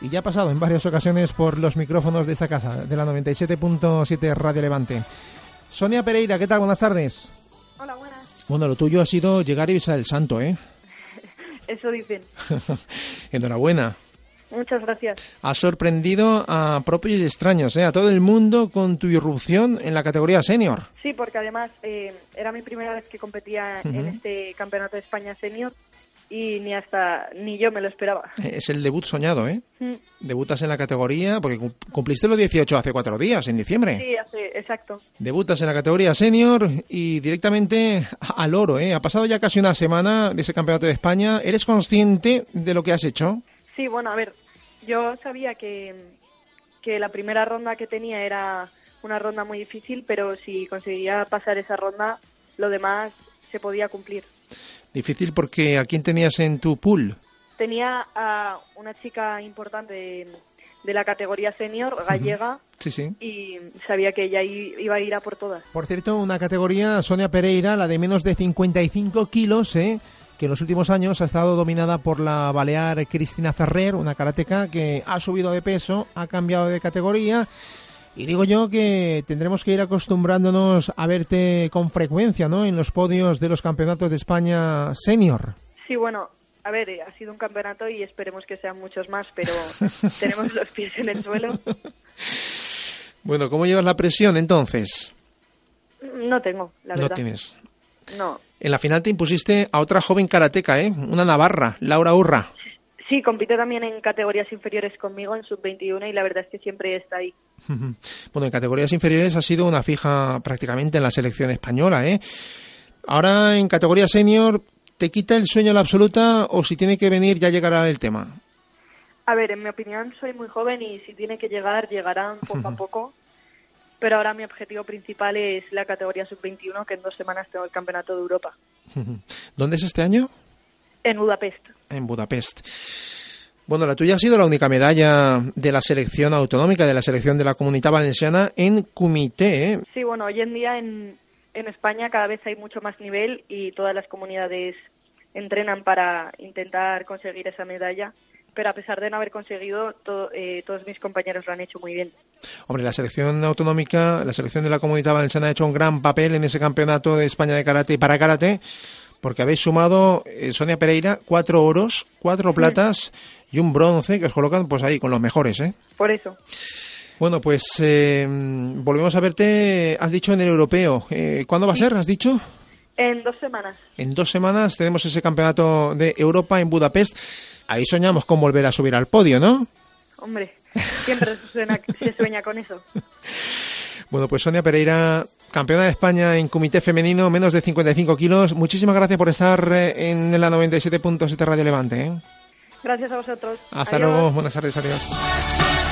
y ya ha pasado en varias ocasiones por los micrófonos de esta casa, de la 97.7 Radio Levante. Sonia Pereira, ¿qué tal? Buenas tardes. Hola, buenas. Bueno, lo tuyo ha sido llegar y besar el santo, ¿eh? Eso dicen. Enhorabuena. Muchas gracias. Has sorprendido a propios y extraños, ¿eh? A todo el mundo con tu irrupción en la categoría senior. Sí, porque además eh, era mi primera vez que competía en este Campeonato de España Senior y ni hasta ni yo me lo esperaba. Es el debut soñado, ¿eh? Mm. Debutas en la categoría, porque cum- cumpliste los 18 hace cuatro días, en diciembre. Sí, hace, exacto. Debutas en la categoría senior y directamente al oro, ¿eh? Ha pasado ya casi una semana de ese campeonato de España. ¿Eres consciente de lo que has hecho? Sí, bueno, a ver, yo sabía que, que la primera ronda que tenía era una ronda muy difícil, pero si conseguía pasar esa ronda, lo demás se podía cumplir. Difícil porque ¿a quién tenías en tu pool? Tenía a una chica importante de, de la categoría senior, gallega, Sí, sí. y sabía que ella iba a ir a por todas. Por cierto, una categoría, Sonia Pereira, la de menos de 55 kilos, ¿eh? Que en los últimos años ha estado dominada por la balear Cristina Ferrer, una karateca que ha subido de peso, ha cambiado de categoría. Y digo yo que tendremos que ir acostumbrándonos a verte con frecuencia ¿no? en los podios de los campeonatos de España senior. Sí, bueno, a ver, eh, ha sido un campeonato y esperemos que sean muchos más, pero tenemos los pies en el suelo. Bueno, ¿cómo llevas la presión entonces? No tengo, la no verdad. tienes. No. En la final te impusiste a otra joven karateca, ¿eh? una navarra, Laura Urra. Sí, compite también en categorías inferiores conmigo, en sub-21, y la verdad es que siempre está ahí. Bueno, en categorías inferiores ha sido una fija prácticamente en la selección española, ¿eh? Ahora en categoría senior, ¿te quita el sueño a la absoluta o si tiene que venir ya llegará el tema? A ver, en mi opinión soy muy joven y si tiene que llegar, llegarán poco a poco. Pero ahora mi objetivo principal es la categoría sub-21, que en dos semanas tengo el Campeonato de Europa, ¿Dónde es este año? en Budapest. En Budapest. Bueno, la tuya ha sido la única medalla de la selección autonómica, de la selección de la comunidad valenciana en comité, ¿eh? Sí, bueno, hoy en día en, en España cada vez hay mucho más nivel y todas las comunidades entrenan para intentar conseguir esa medalla. Pero a pesar de no haber conseguido, eh, todos mis compañeros lo han hecho muy bien. Hombre, la selección autonómica, la selección de la comunidad valenciana ha hecho un gran papel en ese campeonato de España de karate y para karate, porque habéis sumado, eh, Sonia Pereira, cuatro oros, cuatro platas y un bronce que os colocan pues ahí con los mejores, ¿eh? Por eso. Bueno, pues eh, volvemos a verte, has dicho en el europeo. ¿Cuándo va a ser, has dicho? En dos semanas. En dos semanas tenemos ese campeonato de Europa en Budapest. Ahí soñamos con volver a subir al podio, ¿no? Hombre, siempre se sueña, se sueña con eso. Bueno, pues Sonia Pereira, campeona de España en comité femenino, menos de 55 kilos. Muchísimas gracias por estar eh, en la 97.7 Radio Levante. ¿eh? Gracias a vosotros. Hasta Adiós. luego, buenas tardes, adiós.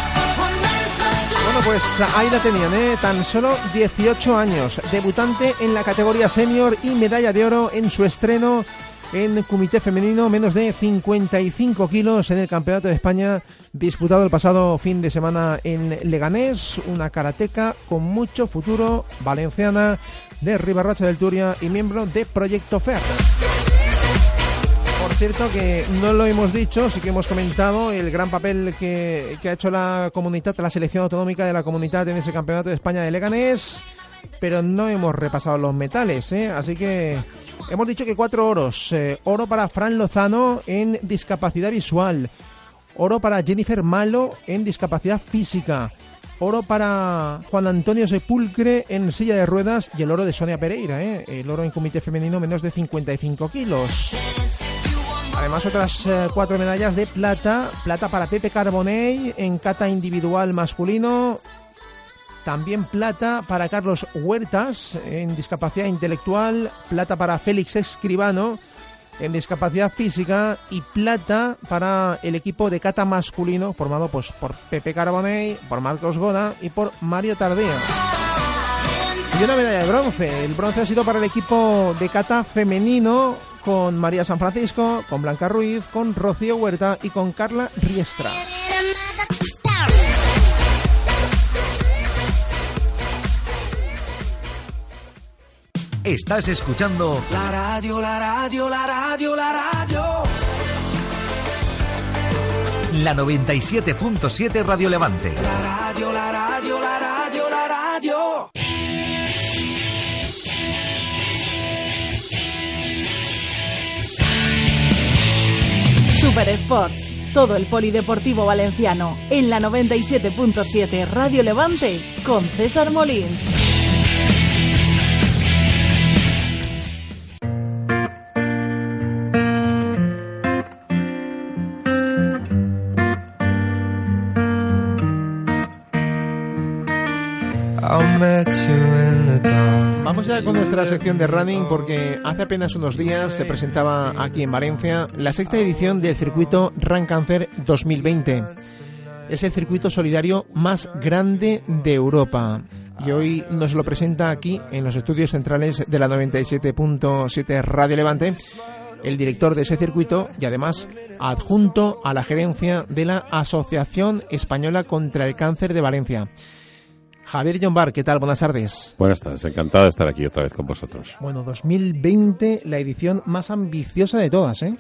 Pues ahí la tenían, ¿eh? tan solo 18 años, debutante en la categoría senior y medalla de oro en su estreno en comité femenino, menos de 55 kilos en el Campeonato de España disputado el pasado fin de semana en Leganés, una karateca con mucho futuro, valenciana de Ribarracha del Turia y miembro de Proyecto FER. Por cierto que no lo hemos dicho, sí que hemos comentado el gran papel que, que ha hecho la comunidad, la selección autonómica de la comunidad en ese campeonato de España de Leganés, pero no hemos repasado los metales, ¿eh? así que hemos dicho que cuatro oros. eh, oro para Fran Lozano en discapacidad visual, oro para Jennifer Malo en discapacidad física, oro para Juan Antonio Sepulcre en silla de ruedas y el oro de Sonia Pereira, ¿eh? el oro en comité femenino menos de 55 kilos. Además, otras eh, cuatro medallas de plata. Plata para Pepe Carbonell en cata individual masculino. También plata para Carlos Huertas en discapacidad intelectual. Plata para Félix Escribano en discapacidad física. Y plata para el equipo de cata masculino formado pues, por Pepe Carbonell, por Marcos Goda y por Mario Tardía. Y una medalla de bronce. El bronce ha sido para el equipo de cata femenino con María San Francisco, con Blanca Ruiz, con Rocío Huerta y con Carla Riestra. Estás escuchando La radio, la radio, la radio, la radio. la 97.7 Radio Levante. La radio, la radio, la radio, la radio. Super Sports, todo el polideportivo valenciano, en la 97.7 Radio Levante, con César Molins. Vamos ya con nuestra sección de running porque hace apenas unos días se presentaba aquí en Valencia la sexta edición del circuito Run Cancer 2020. Es el circuito solidario más grande de Europa y hoy nos lo presenta aquí en los estudios centrales de la 97.7 Radio Levante el director de ese circuito y además adjunto a la gerencia de la Asociación Española contra el Cáncer de Valencia. Javier Bar, ¿qué tal? Buenas tardes. Buenas tardes, encantado de estar aquí otra vez con vosotros. Bueno, 2020, la edición más ambiciosa de todas, ¿eh?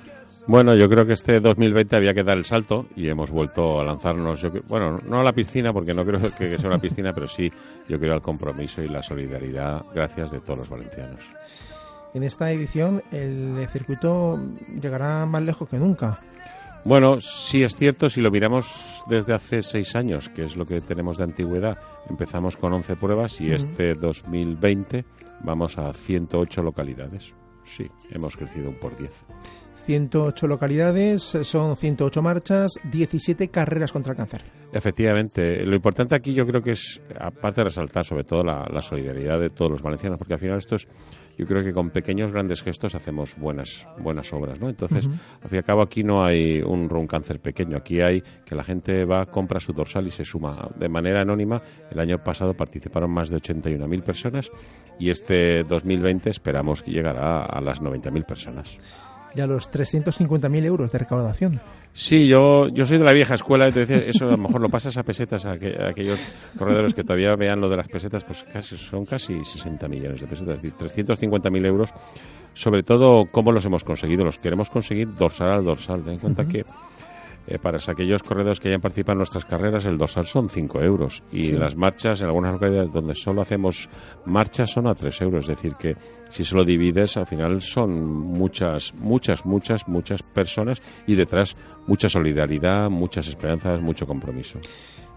Bueno, yo creo que este 2020 había que dar el salto y hemos vuelto a lanzarnos, bueno, no a la piscina porque no creo que sea una piscina, pero sí, yo creo al compromiso y la solidaridad gracias de todos los valencianos. En esta edición el circuito llegará más lejos que nunca. Bueno, sí es cierto si lo miramos desde hace seis años, que es lo que tenemos de antigüedad. Empezamos con 11 pruebas y este 2020 vamos a 108 localidades. Sí, hemos crecido un por 10. 108 localidades, son 108 marchas, 17 carreras contra el cáncer. Efectivamente. Lo importante aquí yo creo que es, aparte de resaltar sobre todo la, solidaridad de todos los valencianos, porque al final estos, yo creo que con pequeños grandes gestos hacemos buenas buenas obras, ¿no? Entonces, al fin y al cabo aquí no hay un run cáncer pequeño, aquí hay que la gente va, compra su dorsal y se suma. De manera anónima, el año pasado participaron más de 81.000 personas y este 2020 esperamos que llegará a las 90.000 personas ya los 350.000 euros de recaudación. Sí, yo, yo soy de la vieja escuela, entonces eso a lo mejor lo pasas a pesetas a, aquellos corredores que todavía vean lo de las pesetas, pues casi, son casi 60 millones de pesetas, es decir, 350.000 euros. Sobre todo, ¿cómo los hemos conseguido? Los queremos conseguir dorsal al dorsal. Ten en cuenta que eh, para aquellos corredores que hayan participado en nuestras carreras, el dorsal son 5 euros. Y las marchas, en algunas localidades donde solo hacemos marchas, son a 3 euros. Es decir, que si se lo divides, al final son muchas, muchas, muchas, muchas personas y detrás mucha solidaridad, muchas esperanzas, mucho compromiso.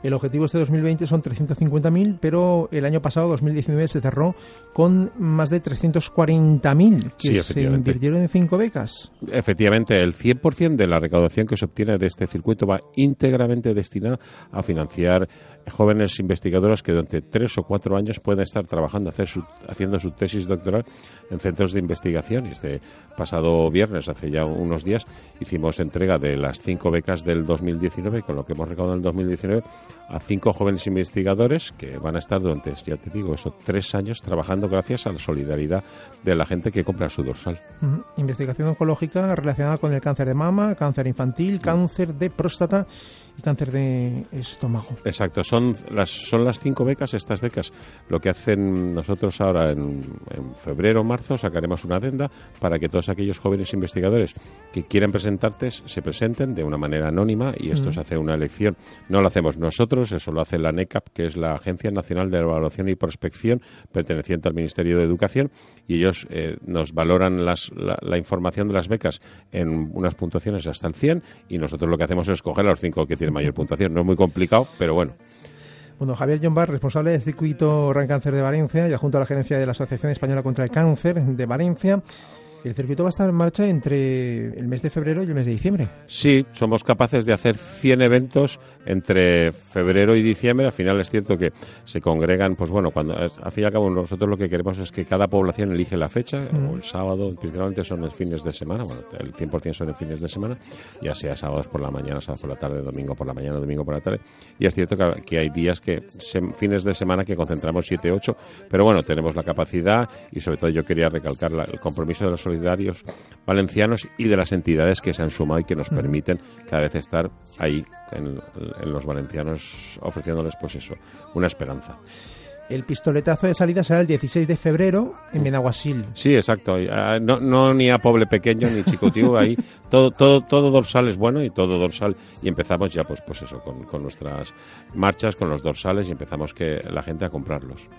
El objetivo este 2020 son 350.000, pero el año pasado, 2019, se cerró con más de 340.000 que se invirtieron en cinco becas. Efectivamente, el 100% de la recaudación que se obtiene de este circuito va íntegramente destinada a financiar jóvenes investigadoras que durante tres o cuatro años pueden estar trabajando, hacer haciendo su tesis doctoral en centros de investigación. Este pasado viernes, hace ya unos días, hicimos entrega de las cinco becas del 2019, con lo que hemos recaudado en el 2019 a cinco jóvenes investigadores que van a estar durante, ya te digo, esos tres años trabajando gracias a la solidaridad de la gente que compra su dorsal. Investigación oncológica relacionada con el cáncer de mama, cáncer infantil, cáncer de próstata cáncer de estómago. Exacto, son las, son las cinco becas, estas becas. Lo que hacen nosotros ahora en, febrero o marzo sacaremos una adenda para que todos aquellos jóvenes investigadores que quieran presentarte se presenten de una manera anónima y esto se hace una elección. No lo hacemos nosotros, eso lo hace la NECAP, que es la Agencia Nacional de Evaluación y Prospección perteneciente al Ministerio de Educación y ellos eh, nos valoran las, la, la, información de las becas en unas puntuaciones hasta el 100 y nosotros lo que hacemos es escoger a los cinco que tienen mayor puntuación. No es muy complicado, pero bueno. Bueno, Javier Bar, responsable del circuito Ran Cáncer de Valencia y junto a la gerencia de la Asociación Española contra el Cáncer de Valencia. El circuito va a estar en marcha entre el mes de febrero y el mes de diciembre. Sí, somos capaces de hacer 100 eventos entre febrero y diciembre. Al final es cierto que se congregan, pues bueno, cuando al fin y al cabo nosotros lo que queremos es que cada población elige la fecha, o el sábado, principalmente son los fines de semana, bueno, el 100% son en fines de semana, ya sea sábados por la mañana, sábados por la tarde, domingo por la mañana, domingo por la tarde. Y es cierto que, hay días que, fines de semana que concentramos 7, 8, pero bueno, tenemos la capacidad y sobre todo yo quería recalcar el compromiso de los solidarios valencianos y de las entidades que se han sumado y que nos permiten cada vez estar ahí en, en los valencianos ofreciéndoles pues eso, una esperanza. El pistoletazo de salida será el 16 de febrero en Benaguasil. Sí, exacto. Ah, no, no ni a pobre pequeño ni chicotío, ahí todo, todo, todo dorsal es bueno y todo dorsal. Y empezamos ya, pues, pues eso, con, con nuestras marchas, con los dorsales y empezamos que la gente a comprarlos.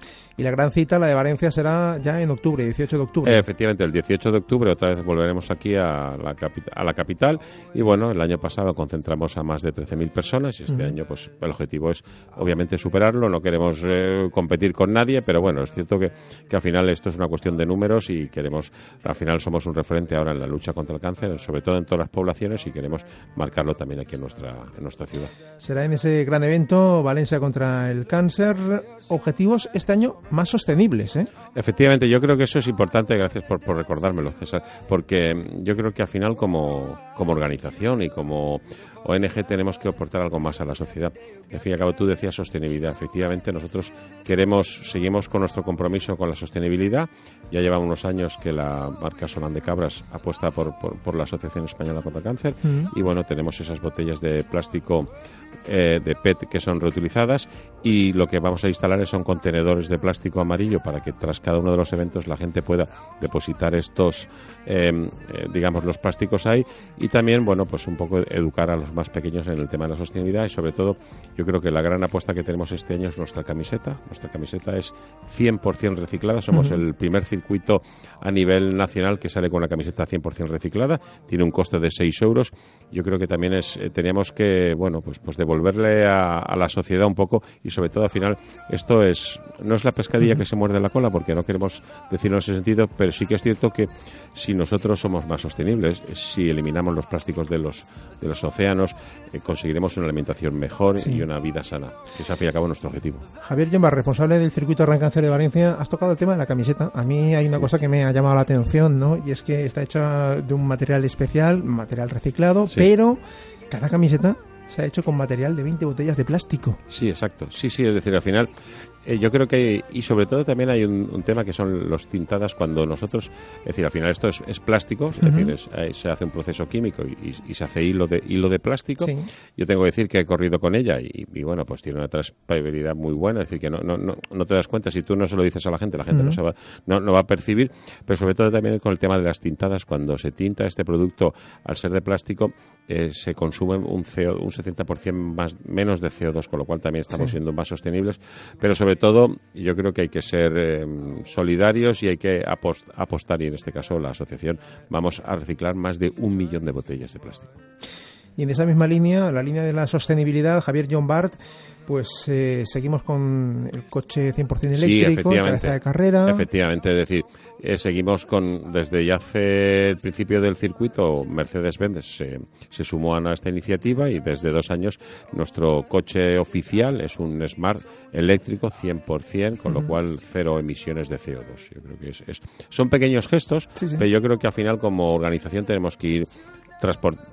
Y la gran cita, la de Valencia, será ya en octubre, 18 de octubre. efectivamente, el 18 de octubre otra vez volveremos aquí a la, a la capital. Y bueno, el año pasado concentramos a más de 13.000 personas y este año, pues el objetivo es obviamente superarlo. No queremos eh, competir competir con nadie, pero bueno, es cierto que, que al final esto es una cuestión de números y queremos, al final somos un referente ahora en la lucha contra el cáncer, sobre todo en todas las poblaciones y queremos marcarlo también aquí en nuestra, en nuestra ciudad. Será en ese gran evento Valencia contra el cáncer, objetivos este año más sostenibles, ¿eh? Efectivamente, yo creo que eso es importante, gracias por, por recordármelo, César, porque yo creo que al final como, como organización y como ONG tenemos que aportar algo más a la sociedad. Al fin y al cabo, tú decías sostenibilidad. Efectivamente, nosotros queremos, seguimos con nuestro compromiso con la sostenibilidad. Ya llevamos unos años que la marca Solan de Cabras apuesta por, por, por la Asociación Española contra el Cáncer. Mm. Y bueno, tenemos esas botellas de plástico eh, de PET que son reutilizadas y lo que vamos a instalar son contenedores de plástico amarillo para que tras cada uno de los eventos la gente pueda depositar estos, eh, eh, digamos, los plásticos ahí y también, bueno, pues un poco educar a los más pequeños en el tema de la sostenibilidad y sobre todo yo creo que la gran apuesta que tenemos este año es nuestra camiseta. Nuestra camiseta es 100% reciclada. Somos el primer circuito a nivel nacional que sale con una camiseta 100% reciclada. Tiene un coste de 6 euros. Yo creo que también es eh, teníamos que, bueno, pues, pues devolverle a, a la sociedad un poco y sobre todo al final esto es no es la pescadilla que se muerde la cola porque no queremos decirlo en ese sentido, pero sí que es cierto que si nosotros somos más sostenibles, si eliminamos los plásticos de los de los océanos, eh, conseguiremos una alimentación mejor Sí. y una vida sana, que es al fin y al cabo nuestro objetivo. Javier Llombar, responsable del circuito Arran Cáncer de Valencia, has tocado el tema de la camiseta. A mí hay una cosa que me ha llamado la atención, ¿no? Y es que está hecha de un material especial, material reciclado, Sí. pero cada camiseta se ha hecho con material de 20 botellas de plástico. Sí, exacto. Sí, sí, es decir, al final eh, yo creo que, y sobre todo también hay un, un tema que son los tintadas cuando nosotros, es decir, al final esto es, es plástico, es decir, es- eh, se hace un proceso químico y, se hace hilo de, hilo de plástico. Sí. Yo tengo que decir que he corrido con ella y, y, bueno, pues tiene una trazabilidad muy buena, es decir, que no, no, no, no te das cuenta, si tú no se lo dices a la gente, la gente no, se va, no, no va a percibir, pero sobre todo también con el tema de las tintadas, cuando se tinta este producto, al ser de plástico, eh, se consume un, CO, un 70% más, menos de CO2, con lo cual también estamos Sí. siendo más sostenibles, pero sobre todo yo creo que hay que ser eh, solidarios y hay que apos- apostar, y en este caso la asociación, vamos a reciclar más de un millón de botellas de plástico. Y en esa misma línea, la línea de la sostenibilidad, Javier John Bart, pues eh, seguimos con el coche 100% Sí, eléctrico, cabeza de carrera. Efectivamente, es decir, eh, seguimos con, desde ya hace el principio del circuito, Mercedes-Benz se, se sumó a esta iniciativa y desde dos años nuestro coche oficial es un Smart eléctrico 100%, con lo cual cero emisiones de CO2. Yo creo que es, es- son pequeños gestos, Sí, sí. pero yo creo que al final como organización tenemos que ir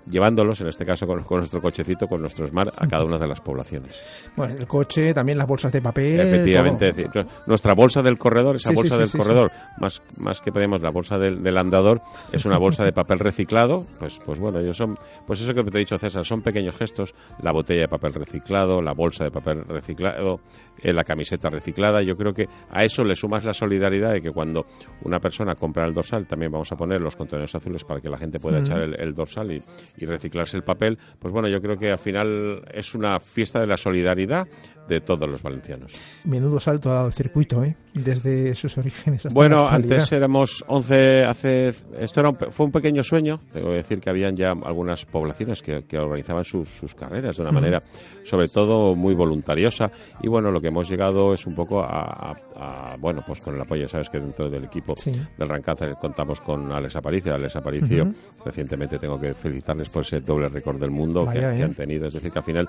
llevándolos, en este caso con, con nuestro cochecito, con nuestro Smart, a cada una de las poblaciones. Bueno, el coche, también las bolsas de papel. Efectivamente, decir, nuestra bolsa del corredor, esa Sí, bolsa sí, del sí, corredor, más más que pedimos la bolsa del, del andador, es una bolsa de papel reciclado, pues pues bueno, ellos son, pues eso que te he dicho César, son pequeños gestos, la botella de papel reciclado, la bolsa de papel reciclado, eh, la camiseta reciclada, yo creo que a eso le sumas la solidaridad de que cuando una persona compra el dorsal, también vamos a poner los contenedores azules para que la gente pueda echar el, el dorsal y, y reciclarse el papel, pues bueno, yo creo que al final es una fiesta de la solidaridad de todos los valencianos. Menudo salto al circuito, ¿eh? Desde sus orígenes hasta Bueno, la antes éramos 11, hace, esto era un fue un pequeño sueño, tengo que decir que habían ya algunas poblaciones que, que organizaban sus, sus carreras de una manera, sobre todo muy voluntariosa, y bueno, lo que hemos llegado es un poco a, a- a, bueno, pues con el apoyo, sabes que dentro del equipo Sí. del Rancáncer contamos con Alex Aparicio, Alex Aparicio, recientemente tengo que felicitarles por ese doble récord del mundo que, Vaya, que ¿eh? han tenido, es decir, que al final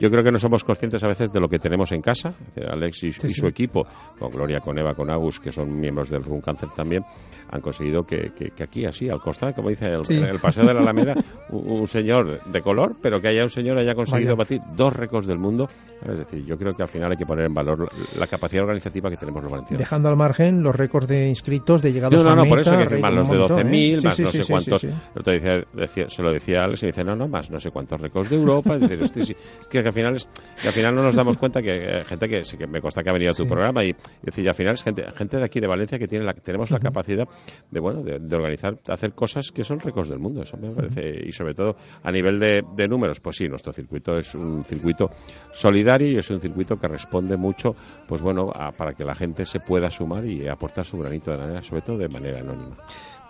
yo creo que no somos conscientes a veces de lo que tenemos en casa, Alex y, Sí, y sí. su equipo, con Gloria, con Eva, con Agus, que son miembros del Run Cáncer también, han conseguido que, que- que aquí, así, al costado, como dice el, Sí. en el Paseo de la Alameda, un, un señor de color, pero que haya un señor haya conseguido Vaya. batir dos récords del mundo. Es decir, yo creo que al final hay que poner en valor la, capacidad organizativa que tenemos los valencianos. Dejando al margen los récords de inscritos, de llegados No, no, a no, meta, por eso que más los de montón, 12.000, ¿eh? Sí, más sí, no sé cuántos. decía, decía- se lo decía a Alex y me dice, no, no, más no sé cuántos récords de Europa. Es decir, este que, al final es, que al final no nos damos cuenta que eh, gente que, que me consta que ha venido a tu programa y, y decir, y al final es gente, gente de aquí de Valencia que tiene la, tenemos la capacidad de, bueno, de, de organizar, de hacer cosas que son récords del mundo. Eso me parece, y sobre todo a nivel de, de números, pues sí, nuestro circuito es un circuito solidario y es un circuito que responde mucho, pues bueno, a- para que la gente se pueda sumar y aportar su granito de arena, sobre todo de manera anónima.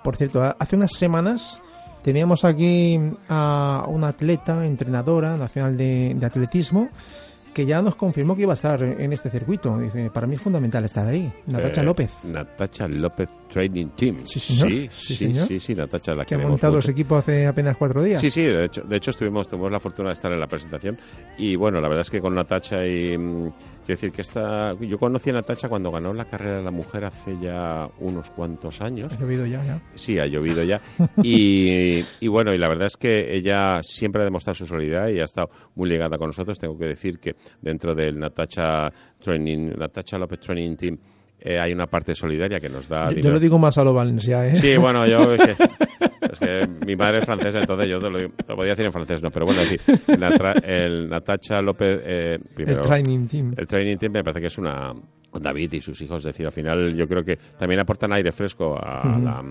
Por cierto, hace unas semanas teníamos aquí a una atleta, entrenadora nacional de, de atletismo, que ya nos confirmó que iba a estar en este circuito. Dice, para mí es fundamental estar ahí. Natacha Eh, López, Natacha López Training Team. Sí, señor. Sí, Sí, sí, señor. sí, sí, Natacha la que ha montado mucho. su equipo hace apenas cuatro días. Sí, sí, de hecho, de hecho estuvimos, tuvimos la fortuna de estar en la presentación y bueno, la verdad es que con Natacha y mm, quiero decir que esta, yo conocí a Natacha cuando ganó la carrera de la mujer hace ya unos cuantos años. Ha llovido ya, ya. Sí, ha llovido ya. Y, y bueno, y la verdad es que ella siempre ha demostrado su solidaridad y ha estado muy ligada con nosotros. Tengo que decir que dentro del Natacha Training, Natacha López Training Team, eh, hay una parte solidaria que nos da. Yo, yo lo digo más a lo Valencia, ¿eh? Sí, bueno, yo es que, es que mi madre es francesa, entonces yo te lo, digo- te lo podía decir en francés, no, pero bueno, es decir, el Natacha López, eh, primero, El training team. el training team me parece que es una David y sus hijos, es decir, al final yo creo que también aportan aire fresco a la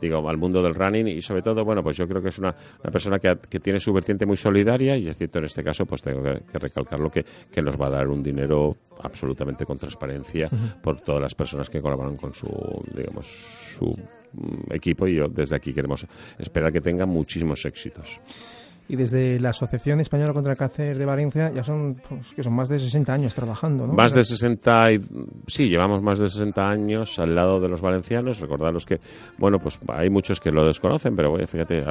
digo, al mundo del running y sobre todo, bueno, pues yo creo que es una, una persona que, que tiene su vertiente muy solidaria y es cierto en este caso, pues tengo que, que recalcarlo que, que nos va a dar un dinero absolutamente con transparencia por todas las personas que colaboran con su, digamos, su mm, equipo y yo desde aquí queremos esperar que tenga muchísimos éxitos. Y desde la Asociación Española contra el Cáncer de Valencia ya son, pues, que son más de 60 años trabajando, ¿no? Más de 60, y- sí, llevamos más de 60 años al lado de los valencianos. Recordaros que, bueno, pues hay muchos que lo desconocen, pero bueno, fíjate,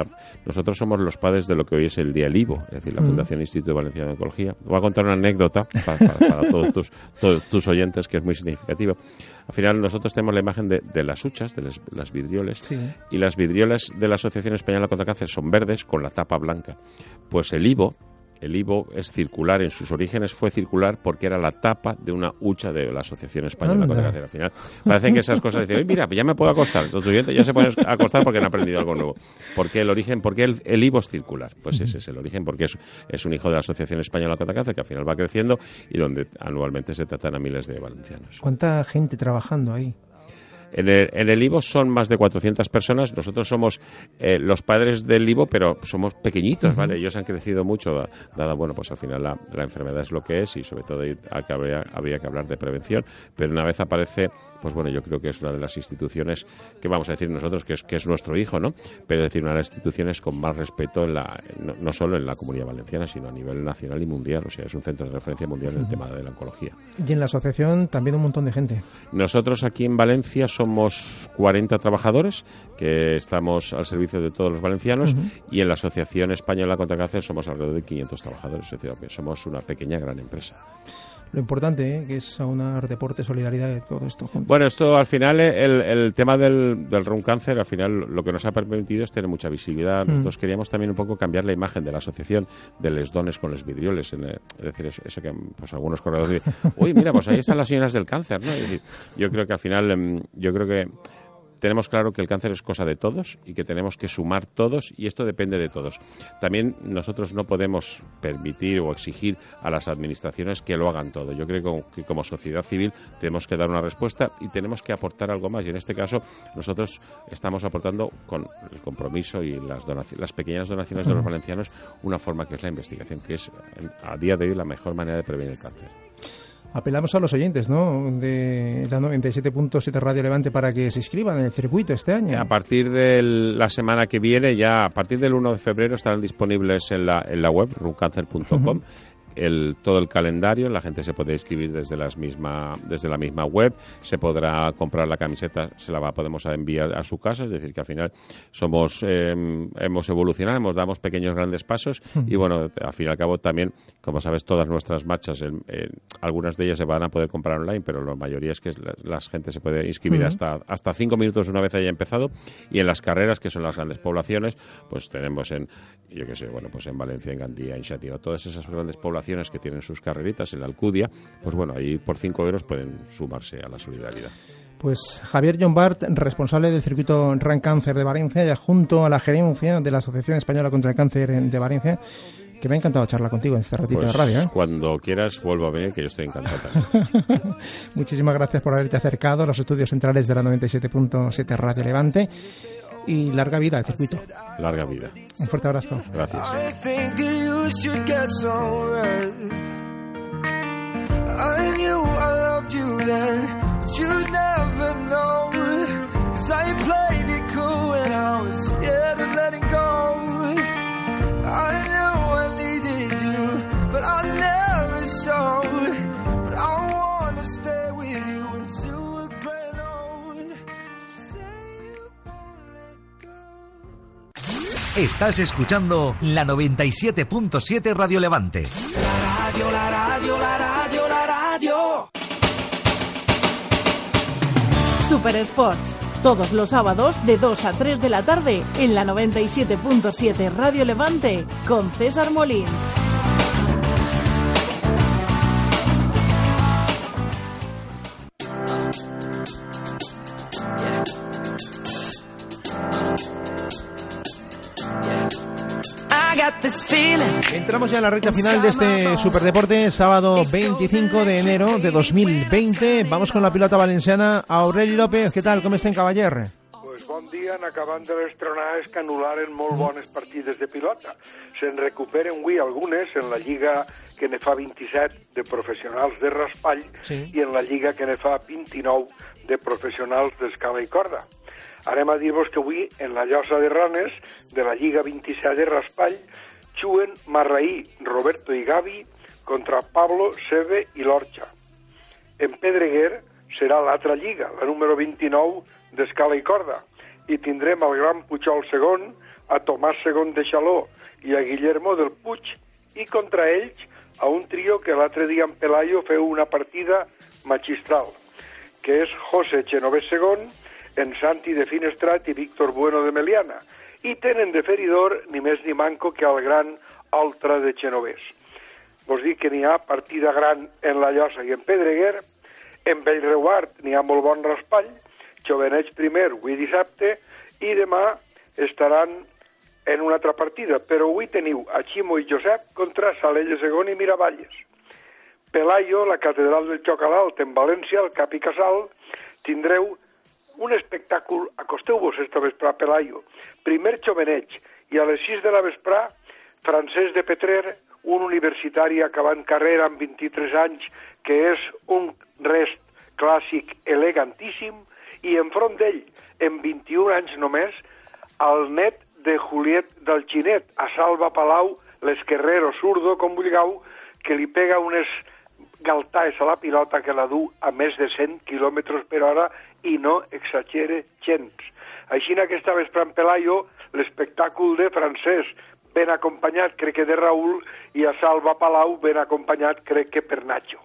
nosotros somos los padres de lo que hoy es el Día del IVO, es decir, la Ujú. Fundación Instituto Valenciano de Oncología. Voy a contar una anécdota para, para- para todos, tus, todos tus oyentes que es muy significativa. Al final nosotros tenemos la imagen de, de las huchas, de las, las vidrioles, Sí. y las vidriolas de la Asociación Española contra el Cáncer son verdes con la tapa blanca. Pues el IVO, el IVO es circular, en sus orígenes fue circular porque era la tapa de una hucha de la Asociación Española contra Cáncer. Al final parece que esas cosas dicen, "Oye, mira, ya me puedo acostar. Los oyentes ya se pueden acostar porque han aprendido algo nuevo. ¿Por qué el origen? ¿Por qué el, el IVO es circular? Pues ese es el origen, porque es, es un hijo de la Asociación Española contra el Cáncer que al final va creciendo y donde anualmente se tratan a miles de valencianos. ¿Cuánta gente trabajando ahí? En el, en el IVO son más de 400 personas. Nosotros somos eh, los padres del IVO, pero somos pequeñitos. ¿vale? Ellos han crecido mucho, da- dada, bueno, pues al final la, la enfermedad es lo que es y sobre todo habría, habría que hablar de prevención. Pero una vez aparece, pues bueno, yo creo que es una de las instituciones que vamos a decir nosotros que es, que es nuestro hijo, ¿no? Pero es decir, una de las instituciones con más respeto en la, no, no solo en la comunidad valenciana, sino a nivel nacional y mundial. O sea, es un centro de referencia mundial en el tema de la oncología. Y en la asociación también un montón de gente. Nosotros aquí en Valencia somos 40 trabajadores que estamos al servicio de todos los valencianos y en la Asociación Española contra el Cáncer somos alrededor de 500 trabajadores, es decir, somos una pequeña gran empresa. Lo importante, ¿eh? que es aunar deporte, solidaridad de todo esto junto. Bueno, esto al final, eh, el, el tema del, del run cáncer, al final lo que nos ha permitido es tener mucha visibilidad. Mm. Nosotros queríamos también un poco cambiar la imagen de la asociación de les dones con los vidrioles. en, eh, es decir, eso, eso que pues algunos corredores dicen, uy, mira, pues ahí están las señoras del cáncer. ¿no? Es decir, yo creo que al final, em, yo creo que tenemos claro que el cáncer es cosa de todos y que tenemos que sumar todos y esto depende de todos. También nosotros no podemos permitir o exigir a las administraciones que lo hagan todo. Yo creo que como, sociedad civil tenemos que dar una respuesta y tenemos que aportar algo más y en este caso nosotros estamos aportando con el compromiso y las, las pequeñas donaciones de los valencianos una forma que es la investigación, que es a día de hoy la mejor manera de prevenir el cáncer. Apelamos a los oyentes, ¿no? De la 97.7 Radio Levante para que se inscriban en el circuito este año. A partir de la semana que viene, ya a partir del 1 de febrero estarán disponibles en la, en la web runcancer.com el, todo el calendario, la gente se puede inscribir desde, las misma, desde la misma web, se podrá comprar la camiseta, se la va, podemos enviar a su casa, es decir, que al final somos eh, hemos evolucionado, hemos damos pequeños grandes pasos y bueno, al fin y al cabo también, como sabes, todas nuestras marchas, en- en- algunas de ellas se van a poder comprar online, pero la mayoría es que la, la gente se puede inscribir hasta hasta cinco minutos una vez haya empezado y en las carreras que son las grandes poblaciones pues tenemos en yo qué sé bueno pues en Valencia en Gandía en Xativa todas esas grandes poblaciones que tienen sus carreritas en la Alcudia pues bueno ahí por cinco euros pueden sumarse a la solidaridad Pues Javier John Bart, responsable del circuito Run Cáncer de Valencia y adjunto a la gerencia de la Asociación Española contra el Cáncer de Valencia, que me ha encantado charlar contigo en este ratito Pues de radio. ¿eh? cuando quieras vuelvo a venir que yo estoy encantado también. Muchísimas gracias por haberte acercado a los estudios centrales de la 97.7 Radio Levante y larga vida al circuito. larga vida. Un fuerte abrazo. gracias Estás escuchando la 97.7 Radio Levante. La radio, la radio, la radio, la radio. Super Sports. Todos los sábados de 2 a 3 de la tarde en la 97.7 Radio Levante con César Molins. Entramos ya en la recta final de este Superdeporte, sábado 25 de enero de 2020. Vamos con la pilota valenciana. Aureli López, què tal? Com estem, cavaller? Pues bon dia, en acabant de les tronades que anul·laren molt bones partides de pilota. Se'n recuperen avui algunes en la Lliga que ne fa 27 de professionals de raspall Sí. i en la Lliga que ne fa 29 de professionals d'escala i corda. Anem a dir-vos que avui, en la llosa de Ranes, de la Lliga 27 de raspall, juguen Marraí, Roberto i Gavi contra Pablo, Seve i l'Orxa. En Pedreguer serà l'altra lliga, la número 29 d'escala i corda, i tindrem el gran Puigol segon, a Tomàs segon de Xaló i a Guillermo del Puig, i contra ells a un trio que l'altre dia en Pelayo feu una partida magistral, que és José Genovés segon, en Santi de Finestrat i Víctor Bueno de Meliana, i tenen de feridor ni més ni manco que el gran Oltra de Genovés. Vos dic que n'hi ha partida gran en la Llosa i en Pedreguer, en Bellreuart n'hi ha molt bon raspall, Jovenets primer, avui dissabte, i demà estaran en una altra partida, però avui teniu a Ximo i Josep contra Salella segon i Miravalles. Pelayo, la catedral del Xoc a l'Alt, en València, el Cap i Casal, tindreu un espectacle, acosteu-vos esta vesprà a Pelayo. Primer Joveneig, i a les 6 de la vesprà, Francesc de Petrer, un universitari acabant carrera amb 23 anys, que és un rest clàssic elegantíssim, i enfront d'ell, en 21 anys només, el net de Juliet del Xinet, a Salva Palau, l'esquerrero zurdo, com vulgueu, que li pega unes galtaes a la pilota que la du a més de 100 km per hora i no exagere gens. Així en aquesta vespre en Pelayo, l'espectacle de Francesc, ben acompanyat, crec que de Raül, i a Salva Palau, ben acompanyat, crec que per Nacho.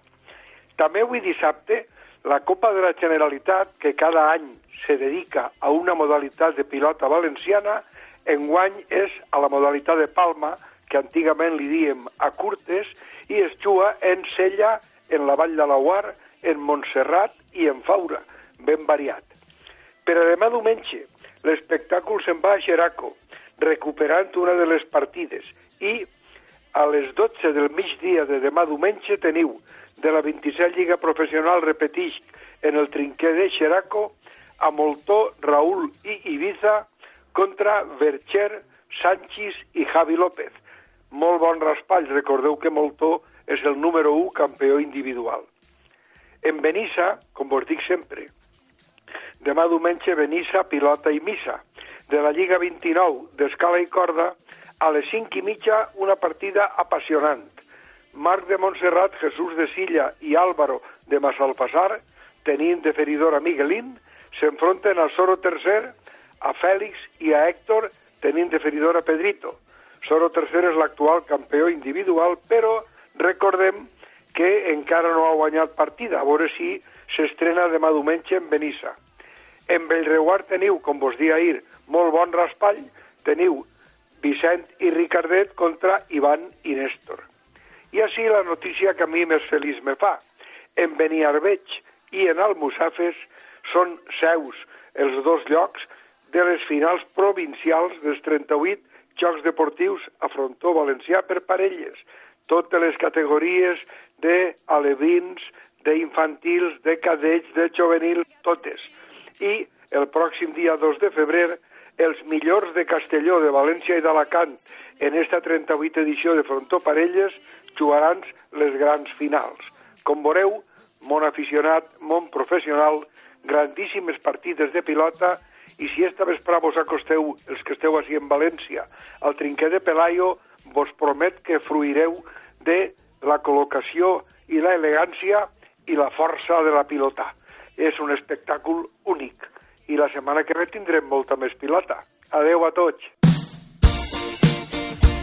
També avui dissabte, la Copa de la Generalitat, que cada any se dedica a una modalitat de pilota valenciana, enguany és a la modalitat de palma, que antigament li diem a curtes, i es juga en Sella, en la Vall de la Uar, en Montserrat i en Faura, ben variat. Per a demà diumenge, l'espectacle se'n va a Xeraco, recuperant una de les partides, i a les 12 del migdia de demà diumenge teniu de la 27 Lliga Professional repetix en el trinquer de Xeraco a Moltó, Raül i Ibiza contra Vercher, Sánchez i Javi López. Molt bon raspall, recordeu que Moltó és el número 1 campió individual. En Benissa, com vos dic sempre, demà diumenge Benissa, pilota i missa. De la Lliga 29 d'escala i corda, a les 5 i mitja una partida apassionant. Marc de Montserrat, Jesús de Silla i Álvaro de Massalpassar, tenint de feridor a Miguelín, s'enfronten al Soro III, a Fèlix i a Héctor, tenint de feridor a Pedrito. Soro III és l'actual campió individual, però recordem que encara no ha guanyat partida, a veure si s'estrena demà diumenge en Benissa. En Bellreguard teniu, com vos dia ahir, molt bon raspall, teniu Vicent i Ricardet contra Ivan i Néstor. I així la notícia que a mi més feliç me fa. En Beniarbeig i en Almussafes són seus els dos llocs de les finals provincials dels 38 Jocs Deportius a frontó valencià per parelles. Totes les categories de alevins, d'infantils, de cadets, de juvenil, totes. I el pròxim dia 2 de febrer els millors de Castelló, de València i d'Alacant en esta 38 edició de Frontó Parelles jugaran les grans finals. Com veureu, mon aficionat, mon professional, grandíssimes partides de pilota i si esta vesprà vos acosteu, els que esteu així en València, al trinquer de Pelayo, vos promet que fruireu de la col·locació i la elegància i la força de la pilota. És un espectacle únic i la setmana que ve tindrem molta més pilota. Adeu a tots.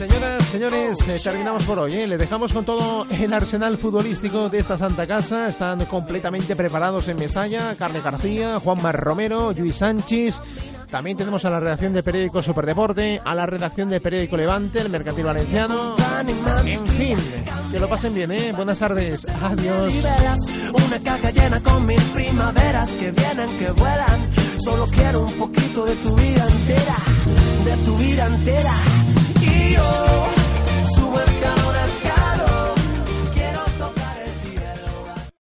Señoras, señores, eh, terminamos por hoy. ¿eh? Le dejamos con todo el arsenal futbolístico de esta Santa Casa. Están completamente preparados en Mestalla. Carles García, Juanma Romero, Luis Sánchez. También tenemos a la redacción de periódico Superdeporte, a la redacción de periódico Levante, el Mercantil Valenciano. En fin, que lo pasen bien, ¿eh? Buenas tardes. Adiós. Una caja llena con mil primaveras que vienen, que vuelan. Solo quiero un poquito de tu vida entera, de tu vida entera. Y yo